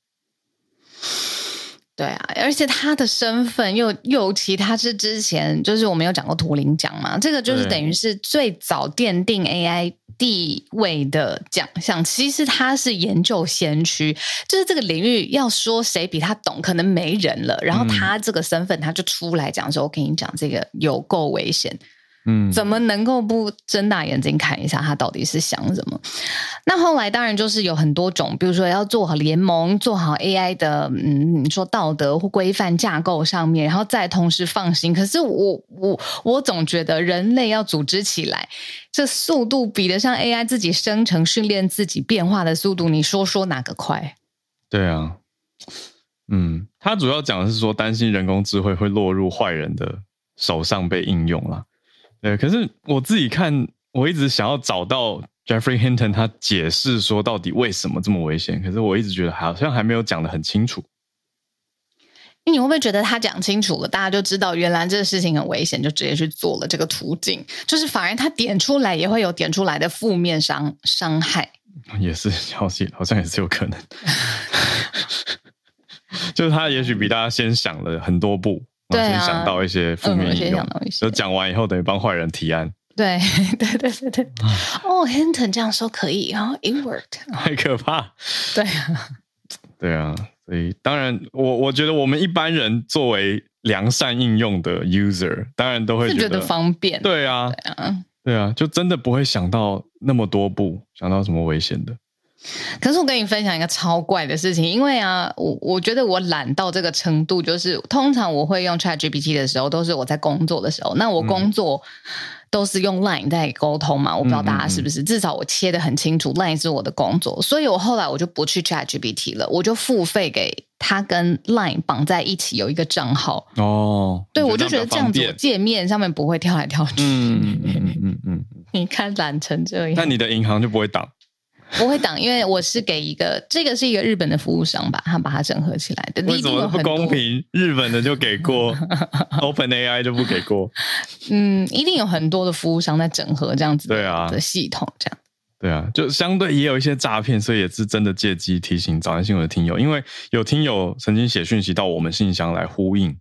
对啊，而且他的身份又尤其他是之前就是我们有讲过图灵奖嘛，这个就是等于是最早奠定 AI 地位的奖项。其实他是研究先驱，就是这个领域要说谁比他懂，可能没人了。然后他这个身份他就出来讲说：“我跟你讲，这个有够危险。”嗯，怎么能够不睁大眼睛看一下他到底是想什么？那后来当然就是有很多种，比如说要做好联盟，做好 AI 的，嗯，你说道德或规范架构上面，然后再同时放心。可是我我我总觉得人类要组织起来，这速度比得上 AI 自己生成、训练自己变化的速度。你说说哪个快？对啊，嗯，他主要讲的是说担心人工智慧会落入坏人的手上被应用了。对，可是我自己看，我一直想要找到 Jeffrey Hinton 他解释说到底为什么这么危险，可是我一直觉得好像还没有讲得很清楚。你会不会觉得他讲清楚了，大家就知道原来这个事情很危险，就直接去做了这个途径？就是反而他点出来也会有点出来的负面伤伤害，也是消息好像也是有可能，就是他也许比大家先想了很多步。对啊，先想到一些负面应用，就讲完以后等于帮坏人提案。对对对对对。哦，Hinton 这样说可以啊，It worked。太可怕。对啊，对啊，所以当然，我我觉得我们一般人作为良善应用的 user，当然都会觉得，觉得方便。对啊，对啊，对啊，就真的不会想到那么多步，想到什么危险的。可是我跟你分享一个超怪的事情，因为啊，我我觉得我懒到这个程度，就是通常我会用 ChatGPT 的时候，都是我在工作的时候。那我工作都是用 Line 在沟通嘛，我不知道大家是不是？至少我切的很清楚，Line 是我的工作，所以我后来我就不去 ChatGPT 了，我就付费给他跟 Line 绑在一起有一个账号。哦，对，我就觉得这样子界面上面不会跳来跳去。嗯嗯嗯嗯嗯，你看懒成这样，那你的银行就不会挡？不会挡，因为我是给一个，这个是一个日本的服务商吧，他把它整合起来的。为什么不公平？日本的就给过，OpenAI 就不给过。嗯，一定有很多的服务商在整合这样子的对啊的系统，这样。对啊，就相对也有一些诈骗，所以也是真的借机提醒早安新闻的听友，因为有听友曾经写讯息到我们信箱来呼应，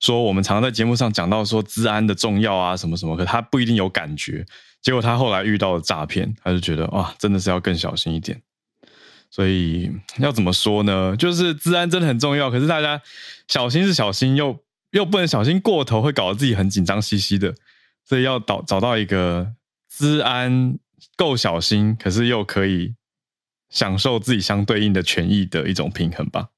说我们常常在节目上讲到说治安的重要啊什么什么，可他不一定有感觉。结果他后来遇到了诈骗，他就觉得哇，真的是要更小心一点。所以要怎么说呢？就是治安真的很重要，可是大家小心是小心，又又不能小心过头，会搞得自己很紧张兮兮的。所以要找找到一个治安够小心，可是又可以享受自己相对应的权益的一种平衡吧？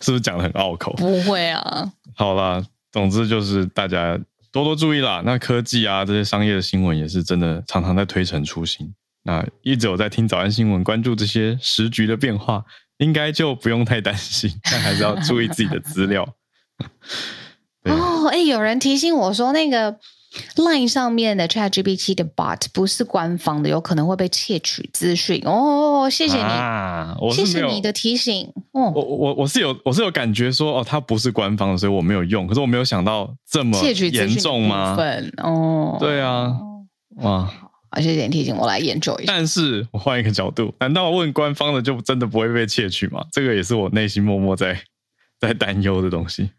是不是讲的很拗口？不会啊。好啦，总之就是大家。多多注意啦！那科技啊，这些商业的新闻也是真的常常在推陈出新。那一直有在听早安新闻，关注这些时局的变化，应该就不用太担心，但还是要注意自己的资料。哦，哎，有人提醒我说那个。Line 上面的 ChatGPT 的 bot 不是官方的，有可能会被窃取资讯哦。谢谢你，啊、谢谢你的提醒。哦，我我我是有我是有感觉说哦，它不是官方的，所以我没有用。可是我没有想到这么严重吗？哦，对啊，哇，谢谢你提醒，我来研究一下。但是我换一个角度，难道问官方的就真的不会被窃取吗？这个也是我内心默默在在担忧的东西。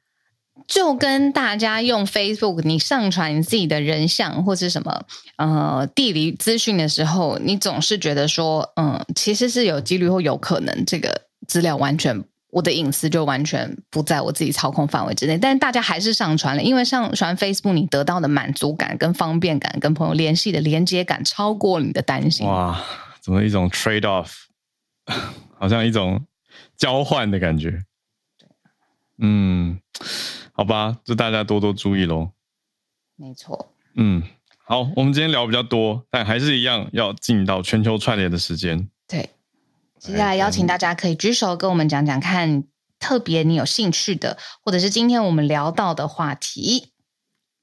就跟大家用 Facebook，你上传你自己的人像或是什么呃地理资讯的时候，你总是觉得说，嗯，其实是有几率或有可能这个资料完全我的隐私就完全不在我自己操控范围之内。但大家还是上传了，因为上传 Facebook，你得到的满足感、跟方便感、跟朋友联系的连接感，超过你的担心。哇，怎么一种 trade off，好像一种交换的感觉。嗯，好吧，就大家多多注意喽。没错。嗯，好，我们今天聊比较多，但还是一样要进到全球串联的时间。对，接下来邀请大家可以举手跟我们讲讲看，特别你有兴趣的，或者是今天我们聊到的话题。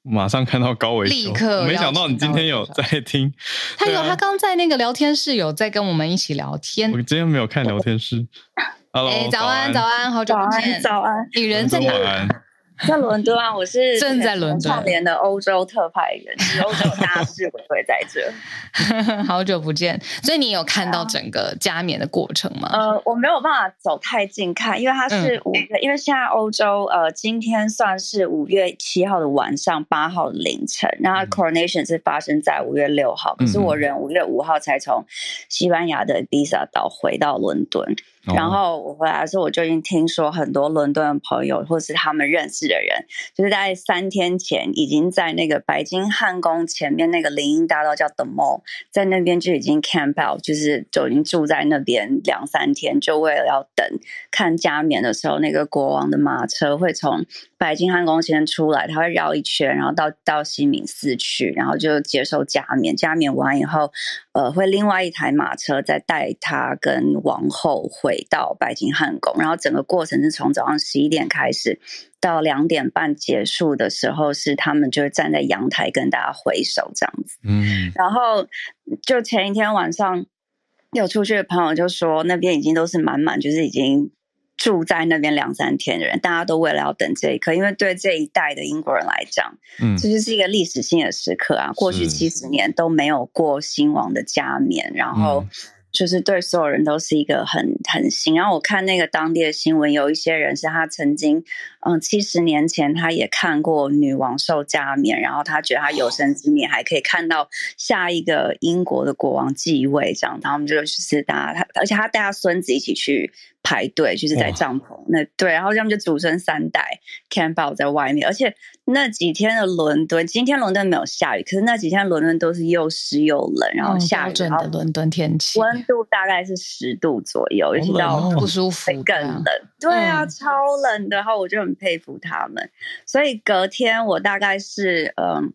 马上看到高维，立刻没想到你今天有在听，他有，他刚在那个聊天室有在跟我们一起聊天。我今天没有看聊天室。Hello，哎，早安，早安，好久不见，早安，女人在哪？在伦敦啊，我是正在伦敦串联的欧洲特派员，欧洲大 使我会在这。好久不见，所以你有看到整个加冕的过程吗？呃，我没有办法走太近看，因为它是五月，嗯、因为现在欧洲呃，今天算是五月七号的晚上，八号凌晨，然后 coronation 是发生在五月六号，可是我人五月五号才从西班牙的比萨岛回到伦敦。然后我回来的时候，我就已经听说很多伦敦的朋友，或是他们认识的人，就是在三天前已经在那个白金汉宫前面那个林荫大道叫 The Mall，在那边就已经 camp out，就是就已经住在那边两三天，就为了要等看加冕的时候，那个国王的马车会从白金汉宫前出来，他会绕一圈，然后到到西敏寺去，然后就接受加冕。加冕完以后，呃，会另外一台马车再带他跟王后回。到白金汉宫，然后整个过程是从早上十一点开始，到两点半结束的时候，是他们就站在阳台跟大家挥手这样子。嗯，然后就前一天晚上有出去的朋友就说，那边已经都是满满，就是已经住在那边两三天的人，大家都为了要等这一刻，因为对这一代的英国人来讲，嗯，这就是一个历史性的时刻啊。过去七十年都没有过新王的加冕，然后。就是对所有人都是一个很很新。然后我看那个当地的新闻，有一些人是他曾经，嗯，七十年前他也看过女王受加冕，然后他觉得他有生之年还可以看到下一个英国的国王继位，这样，然后我们就是大家他，而且他带他孙子一起去。排队就是在帐篷那对，然后他们就祖孙三代 camp out 在外面，而且那几天的伦敦，今天伦敦没有下雨，可是那几天伦敦都是又湿又冷，然后下雨，然后伦敦天气温度大概是十度左右，尤其到不舒服，更冷。对啊，超冷的，然后我就很佩服他们。所以隔天我大概是嗯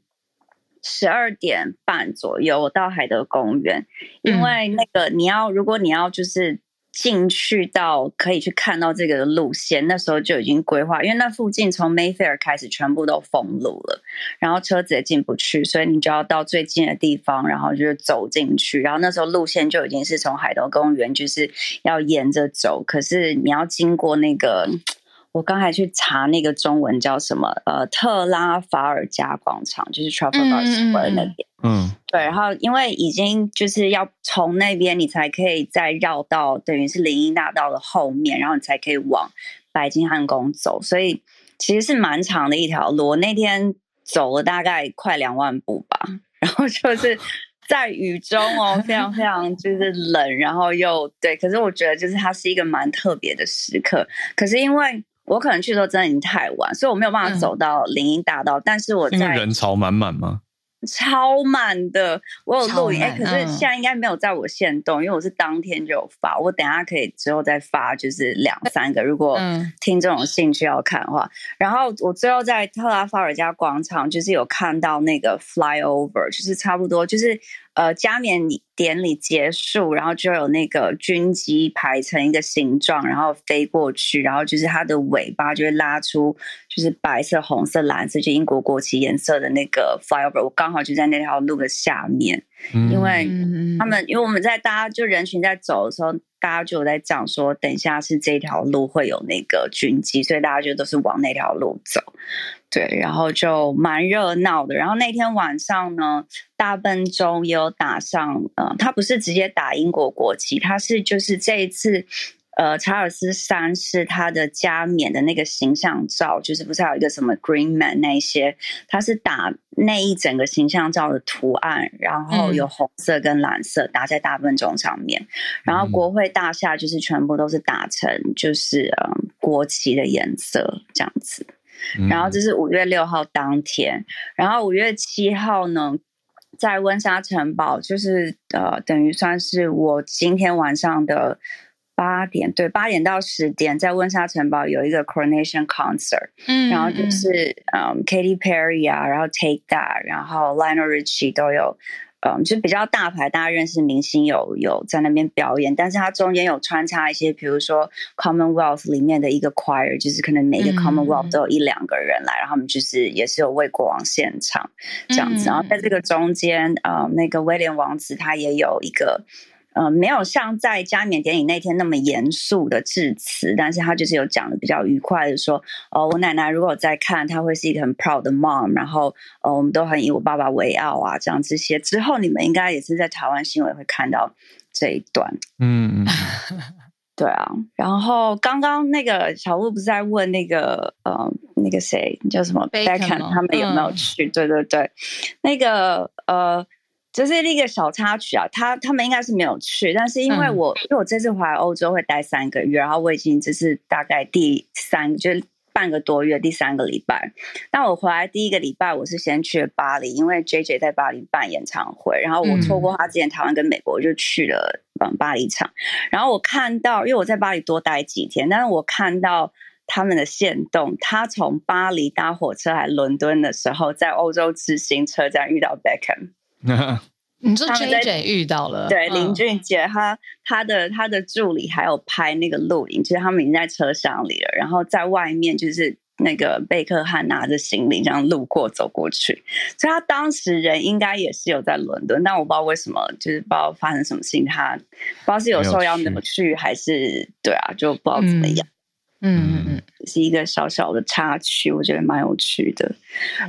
十二点半左右我到海德公园，因为那个你要如果你要就是。进去到可以去看到这个路线，那时候就已经规划，因为那附近从 Mayfair 开始全部都封路了，然后车子也进不去，所以你就要到最近的地方，然后就是走进去。然后那时候路线就已经是从海德公园，就是要沿着走，可是你要经过那个。我刚才去查那个中文叫什么？呃，特拉法尔加广场，就是 Trafalgar Square 那边。嗯，对。然后因为已经就是要从那边，你才可以再绕到等于是林荫大道的后面，然后你才可以往白金汉宫走。所以其实是蛮长的一条路。我那天走了大概快两万步吧，然后就是 在雨中哦，非常非常就是冷，然后又对。可是我觉得就是它是一个蛮特别的时刻。可是因为我可能去的时候真的已经太晚，所以我没有办法走到林荫大道。嗯、但是我在人潮满满吗？超满的，我有录影。哎、欸，可是现在应该没有在我限动，因为我是当天就有发。我等下可以之后再发，就是两三个。如果听众有兴趣要看的话，然后我最后在特拉法尔加广场，就是有看到那个 flyover，就是差不多就是。呃，加冕典礼结束，然后就有那个军机排成一个形状，然后飞过去，然后就是它的尾巴就会拉出，就是白色、红色、蓝色，就英国国旗颜色的那个 flyover。我刚好就在那条路的下面，因为他们，因为我们在大家就人群在走的时候，大家就有在讲说，等一下是这条路会有那个军机，所以大家就都是往那条路走。对，然后就蛮热闹的。然后那天晚上呢，大笨钟也有打上，嗯、呃，他不是直接打英国国旗，他是就是这一次，呃，查尔斯三世他的加冕的那个形象照，就是不是还有一个什么 Green Man 那些，他是打那一整个形象照的图案，然后有红色跟蓝色打在大笨钟上面，然后国会大厦就是全部都是打成就是嗯国旗的颜色这样子。然后这是五月六号当天，然后五月七号呢，在温莎城堡，就是呃，等于算是我今天晚上的八点，对，八点到十点，在温莎城堡有一个 coronation concert，嗯，然后就是嗯，Katy Perry 啊，然后 Take That，然后 Lionel Richie 都有。嗯，就比较大牌，大家认识明星有有在那边表演，但是它中间有穿插一些，比如说 Commonwealth 里面的一个 choir，就是可能每个 Commonwealth 都有一两个人来，嗯、然后我们就是也是有为国王献唱这样子，然后在这个中间，呃，那个威廉王子他也有一个。呃，没有像在加冕典礼那天那么严肃的致辞，但是他就是有讲的比较愉快的说，哦，我奶奶如果在看，她会是一个很 proud 的 mom，然后，呃，我们都很以我爸爸为傲啊，这样这些。之后，你们应该也是在台湾新闻会看到这一段，嗯嗯，对啊，然后刚刚那个小鹿不是在问那个，呃，那个谁叫什么 Beckham 他们有没有去？嗯、对对对，那个呃。就是一个小插曲啊，他他们应该是没有去，但是因为我、嗯、因为我这次回来欧洲会待三个月，然后我已经这是大概第三就半个多月，第三个礼拜。那我回来第一个礼拜，我是先去了巴黎，因为 JJ 在巴黎办演唱会，然后我错过他之前台湾跟美国，我就去了嗯巴黎场。然后我看到，因为我在巴黎多待几天，但是我看到他们的线动，他从巴黎搭火车来伦敦的时候，在欧洲之星车站遇到 Beckham。你说 JJ 遇到了，对林俊杰，他他的他的助理还有拍那个录影，就是他们已经在车厢里了，然后在外面就是那个贝克汉拿着行李这样路过走过去，所以他当时人应该也是有在伦敦，但我不知道为什么，就是不知道发生什么事情，他不知道是有时候要怎么去，还是对啊，就不知道怎么样。嗯嗯嗯嗯，是一个小小的插曲，我觉得蛮有趣的。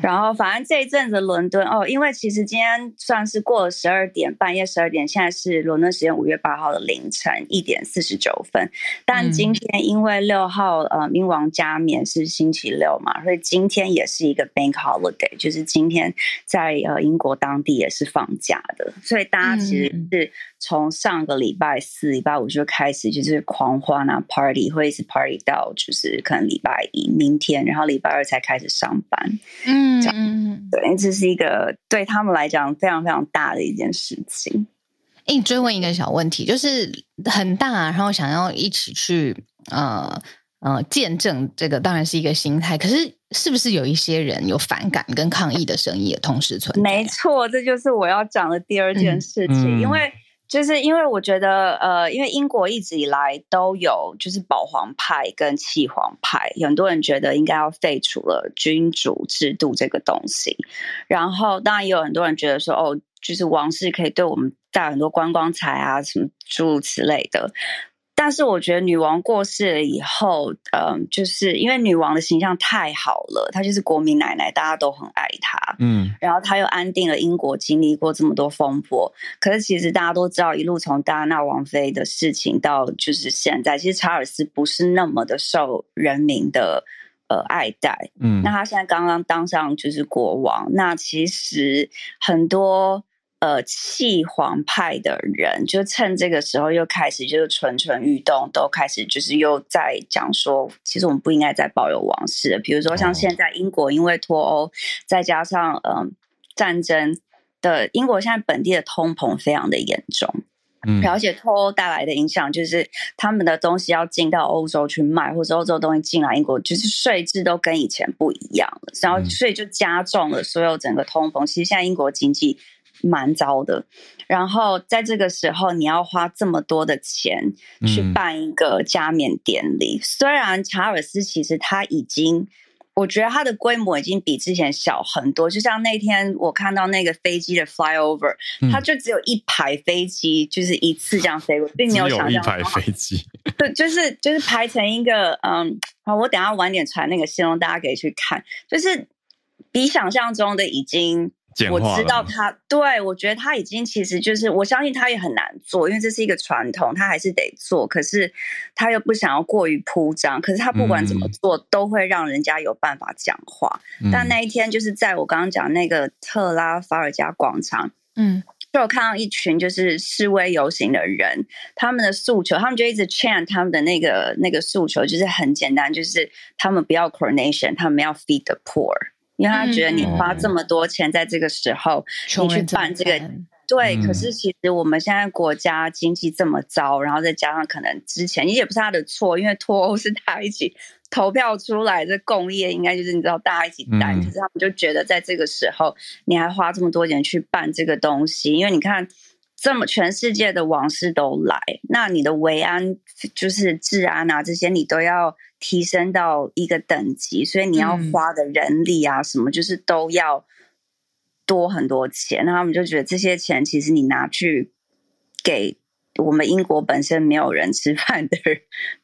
然后，反正这一阵子伦敦哦，因为其实今天算是过了十二点，半夜十二点，现在是伦敦时间五月八号的凌晨一点四十九分。但今天因为六号呃，英王加冕是星期六嘛，所以今天也是一个 Bank Holiday，就是今天在呃英国当地也是放假的，所以大家其实是。从上个礼拜四、礼拜五就开始就是狂欢啊，party 会一直 party 到就是可能礼拜一明天，然后礼拜二才开始上班。嗯，这样对，这是一个对他们来讲非常非常大的一件事情。诶，你追问一个小问题，就是很大，然后想要一起去呃呃见证这个，当然是一个心态。可是是不是有一些人有反感跟抗议的声音也同时存在？没错，这就是我要讲的第二件事情，嗯、因为。就是因为我觉得，呃，因为英国一直以来都有就是保皇派跟弃皇派，很多人觉得应该要废除了君主制度这个东西。然后当然也有很多人觉得说，哦，就是王室可以对我们带很多观光财啊，什么诸如此类的。但是我觉得女王过世了以后，嗯，就是因为女王的形象太好了，她就是国民奶奶，大家都很爱她，嗯，然后她又安定了英国，经历过这么多风波。可是其实大家都知道，一路从戴安娜王妃的事情到就是现在，其实查尔斯不是那么的受人民的呃爱戴，嗯，那他现在刚刚当上就是国王，那其实很多。呃，弃皇派的人就趁这个时候又开始就是蠢蠢欲动，都开始就是又在讲说，其实我们不应该再保有王室了。比如说像现在英国因为脱欧，再加上嗯、呃、战争的，英国现在本地的通膨非常的严重，嗯，而且脱欧带来的影响就是他们的东西要进到欧洲去卖，或者欧洲东西进来英国，就是税制都跟以前不一样了，然后所以就加重了所有整个通膨。其实现在英国经济。蛮糟的，然后在这个时候，你要花这么多的钱去办一个加冕典礼。嗯、虽然查尔斯其实他已经，我觉得他的规模已经比之前小很多。就像那天我看到那个飞机的 flyover，它、嗯、就只有一排飞机，就是一次这样飞过，并没有想象一排飞机。对，就是就是排成一个嗯，好，我等下晚点传那个信息，大家可以去看，就是比想象中的已经。我知道他，对，我觉得他已经其实就是，我相信他也很难做，因为这是一个传统，他还是得做。可是他又不想要过于铺张，可是他不管怎么做，都会让人家有办法讲话。嗯、但那一天就是在我刚刚讲那个特拉法尔加广场，嗯，就有看到一群就是示威游行的人，他们的诉求，他们就一直 chant 他们的那个那个诉求，就是很简单，就是他们不要 coronation，他们要 feed the poor。因为他觉得你花这么多钱在这个时候，嗯、你去办这个，对。嗯、可是其实我们现在国家经济这么糟，然后再加上可能之前也不是他的错，因为脱欧是大家一起投票出来的共业，应该就是你知道大家一起担。嗯、可是他们就觉得在这个时候，你还花这么多钱去办这个东西，因为你看。这么全世界的王室都来，那你的维安就是治安啊，这些你都要提升到一个等级，所以你要花的人力啊什么，就是都要多很多钱。那他们就觉得这些钱其实你拿去给。我们英国本身没有人吃饭的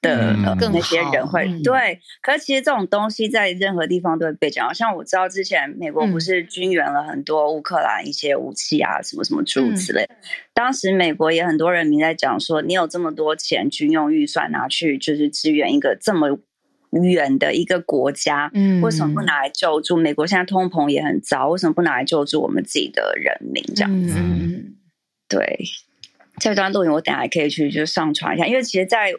的、嗯呃、那些人会、嗯、对，可是其实这种东西在任何地方都会被讲。像我知道之前美国不是军援了很多乌克兰一些武器啊，什么什么诸如此类。嗯、当时美国也很多人民在讲说，你有这么多钱军用预算拿去就是支援一个这么远的一个国家，嗯，为什么不拿来救助？美国现在通膨也很糟，为什么不拿来救助我们自己的人民？这样子，嗯、对。这段录影我等下还可以去就上传一下，因为其实在，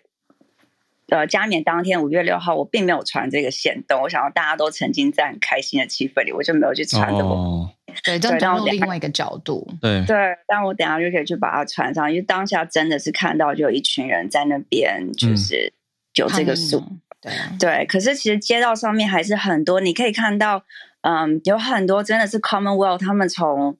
在呃加冕当天五月六号，我并没有传这个线动，我想要大家都沉浸在很开心的气氛里，我就没有去传的。哦、对，这样另外一个角度，对对，但我等下就可以去把它传上，因为当下真的是看到就有一群人在那边，就是有这个数，嗯、对对。可是其实街道上面还是很多，你可以看到，嗯，有很多真的是 Commonwealth，他们从。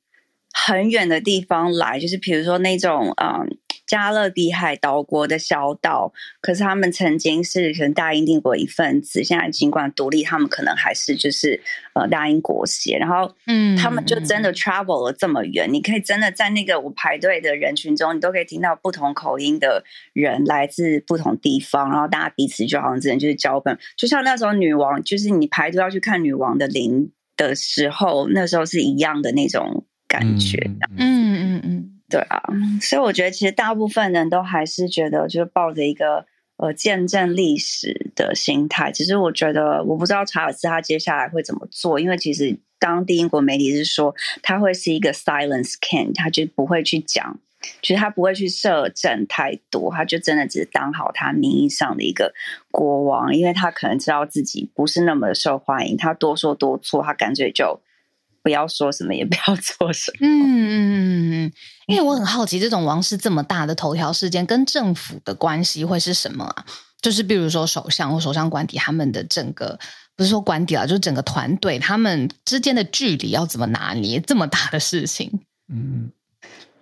很远的地方来，就是比如说那种嗯，加勒比海岛国的小岛，可是他们曾经是可能大英帝国一份子，现在尽管独立，他们可能还是就是呃大英国协，然后嗯，他们就真的 travel 了这么远，嗯、你可以真的在那个我排队的人群中，你都可以听到不同口音的人来自不同地方，然后大家彼此就好像真的就是交朋友，就像那时候女王，就是你排队要去看女王的灵的时候，那时候是一样的那种。感觉，嗯嗯嗯，对啊，所以我觉得其实大部分人都还是觉得，就是抱着一个呃见证历史的心态。其实我觉得，我不知道查尔斯他接下来会怎么做，因为其实当地英国媒体是说他会是一个 silence king，他就不会去讲，其实他不会去摄政太多，他就真的只是当好他名义上的一个国王，因为他可能知道自己不是那么的受欢迎，他多说多错，他干脆就。不要说什么，也不要 做什么。嗯嗯嗯嗯，因为我很好奇，这种王室这么大的头条事件跟政府的关系会是什么啊？就是比如说首相或首相官邸他们的整个，不是说官邸啊，就是整个团队他们之间的距离要怎么拿捏？这么大的事情，嗯，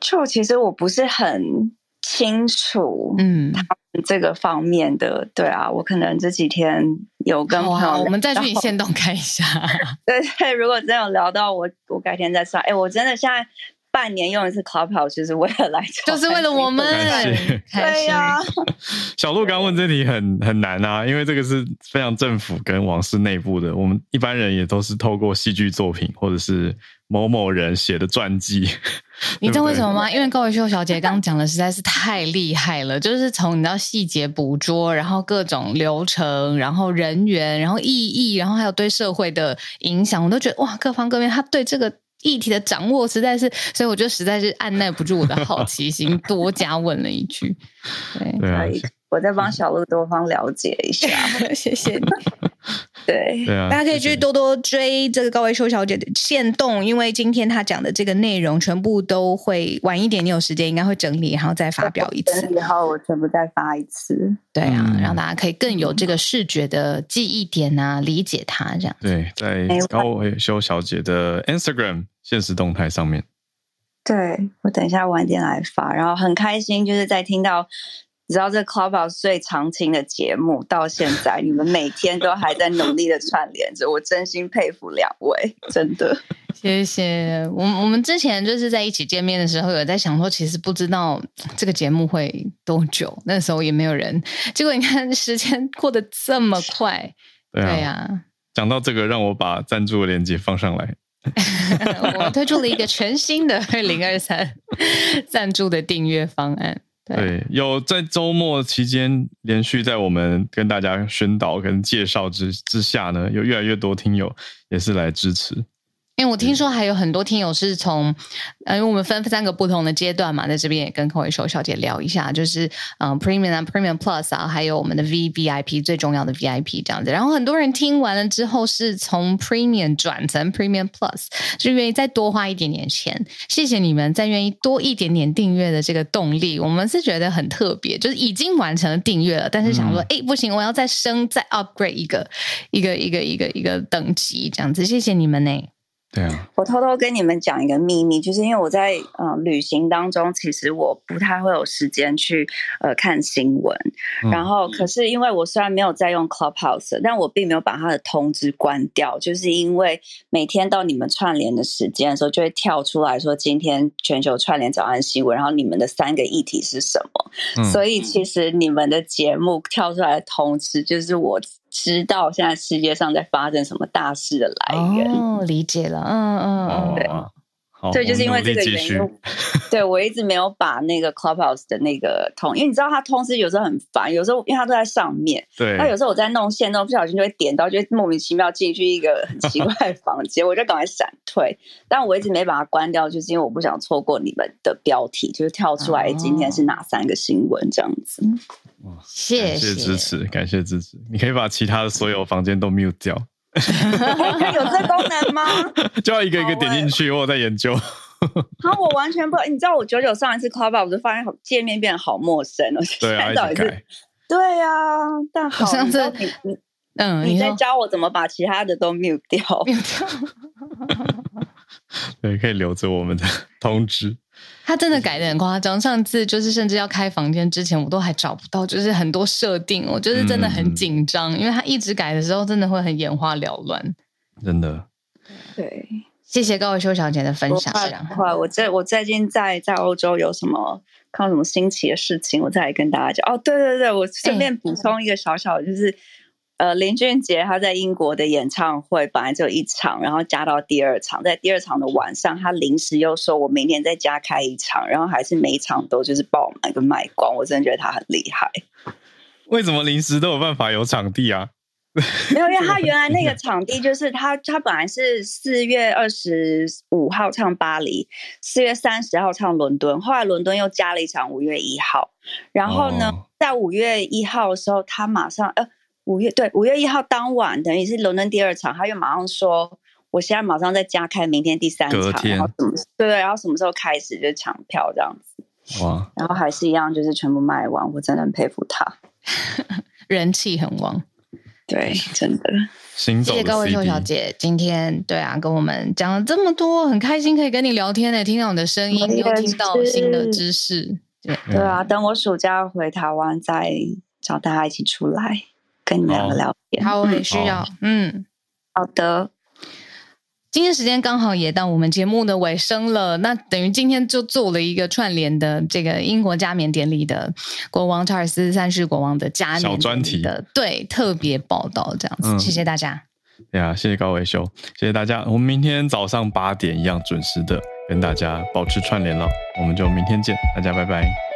就其实我不是很清楚，嗯，他们这个方面的，对啊，我可能这几天。有跟朋友，我们再去你限动看一下。对对，如果真的有聊到我，我改天再算。哎，我真的现在半年用一次 Clubhouse，就是为了来，就是为了我们。对呀。小鹿刚问这题很很难啊，因为这个是非常政府跟王室内部的，我们一般人也都是透过戏剧作品或者是某某人写的传记。你知道为什么吗？因为高维秀小姐刚刚讲的实在是太厉害了，就是从你知道细节捕捉，然后各种流程，然后人员，然后意义，然后还有对社会的影响，我都觉得哇，各方各面，他对这个议题的掌握实在是，所以我觉得实在是按捺不住我的好奇心，多加问了一句。对，对啊，我再帮小鹿多方了解一下，谢谢你。对，对啊，大家可以去多多追这个高维修小姐的线动，因为今天她讲的这个内容全部都会晚一点，你有时间应该会整理，然后再发表一次。然后我全部再发一次。对啊，嗯、让大家可以更有这个视觉的记忆点啊，理解它这样。对，在高维修小姐的 Instagram 限时动态上面。对，我等一下晚点来发，然后很开心，就是在听到。你知道这 Clubhouse 最常听的节目到现在，你们每天都还在努力的串联着，我真心佩服两位，真的。谢谢。我我们之前就是在一起见面的时候，有在想说，其实不知道这个节目会多久，那时候也没有人。结果你看，时间过得这么快。对呀、啊。讲、啊、到这个，让我把赞助的链接放上来。我们推出了一个全新的二零二三赞助的订阅方案。对，对，有在周末期间连续在我们跟大家宣导跟介绍之之下呢，有越来越多听友也是来支持。因为我听说还有很多听友是从，呃，因为我们分三个不同的阶段嘛，在这边也跟寇维修小姐聊一下，就是嗯、呃、，Premium 啊，Premium Plus 啊，还有我们的 VVIP 最重要的 VIP 这样子。然后很多人听完了之后是从 Premium 转成 Premium Plus，就愿意再多花一点点钱。谢谢你们再愿意多一点点订阅的这个动力，我们是觉得很特别，就是已经完成了订阅了，但是想说，哎、嗯，不行，我要再升再 upgrade 一个一个一个一个一个等级这样子。谢谢你们呢。对啊，我偷偷跟你们讲一个秘密，就是因为我在呃旅行当中，其实我不太会有时间去呃看新闻。嗯、然后，可是因为我虽然没有在用 Clubhouse，但我并没有把它的通知关掉，就是因为每天到你们串联的时间的时候，就会跳出来说今天全球串联早安新闻，然后你们的三个议题是什么？嗯、所以其实你们的节目跳出来的通知，就是我。知道现在世界上在发生什么大事的来源，哦，理解了，嗯嗯嗯，对，好对，就是因为这个原因，对我一直没有把那个 Clubhouse 的那个通，因为你知道它通知有时候很烦，有时候因为它都在上面，对，那有时候我在弄线，弄不小心就会点到，就会莫名其妙进去一个很奇怪的房间，我就赶快闪退，但我一直没把它关掉，就是因为我不想错过你们的标题，就是跳出来今天是哪三个新闻这样子。哦谢谢，谢谢支持，感谢支持。你可以把其他的所有房间都 mute 掉。有这功能吗？就要一个一个点进去，欸、我在研究。好，我完全不，你知道我九九上一次 Clubhouse 我就发现界面变得好陌生了。对啊，一直改。对啊，但好像是嗯，你在教我怎么把其他的都 mute 掉。对，可以留着我们的通知。他真的改的很夸张，上次就是甚至要开房间之前，我都还找不到，就是很多设定，我就是真的很紧张，嗯、因为他一直改的时候，真的会很眼花缭乱。真的，对，谢谢高维修小姐的分享。我我最我最近在在欧洲有什么看到什么新奇的事情，我再来跟大家讲。哦，对对对，我顺便补充一个小小的，就是。欸呃，林俊杰他在英国的演唱会本来只有一场，然后加到第二场，在第二场的晚上，他临时又说：“我明天再加开一场。”然后还是每一场都就是爆满跟卖光，我真的觉得他很厉害。为什么临时都有办法有场地啊？没有，因为 他原来那个场地就是他，他本来是四月二十五号唱巴黎，四月三十号唱伦敦，后来伦敦又加了一场五月一号，然后呢，哦、在五月一号的时候，他马上呃。五月对五月一号当晚，等于是伦敦第二场，他又马上说，我现在马上再加开明天第三场，天然后什么对对，然后什么时候开始就抢票这样子，哇，然后还是一样，就是全部卖完，我真的很佩服他，人气很旺，对，真的，谢谢高文秀小姐，今天对啊，跟我们讲了这么多，很开心可以跟你聊天呢，听到你的声音，又听到新的知识，对对啊，等我暑假回台湾再找大家一起出来。跟你们两个聊天，好，我很需要，嗯，好的。今天时间刚好也到我们节目的尾声了，那等于今天就做了一个串联的这个英国加冕典礼的国王查尔斯三世国王的加冕的小专题的对特别报道这样子，嗯、谢谢大家。对啊，谢谢高维修，谢谢大家。我们明天早上八点一样准时的跟大家保持串联了，我们就明天见，大家拜拜。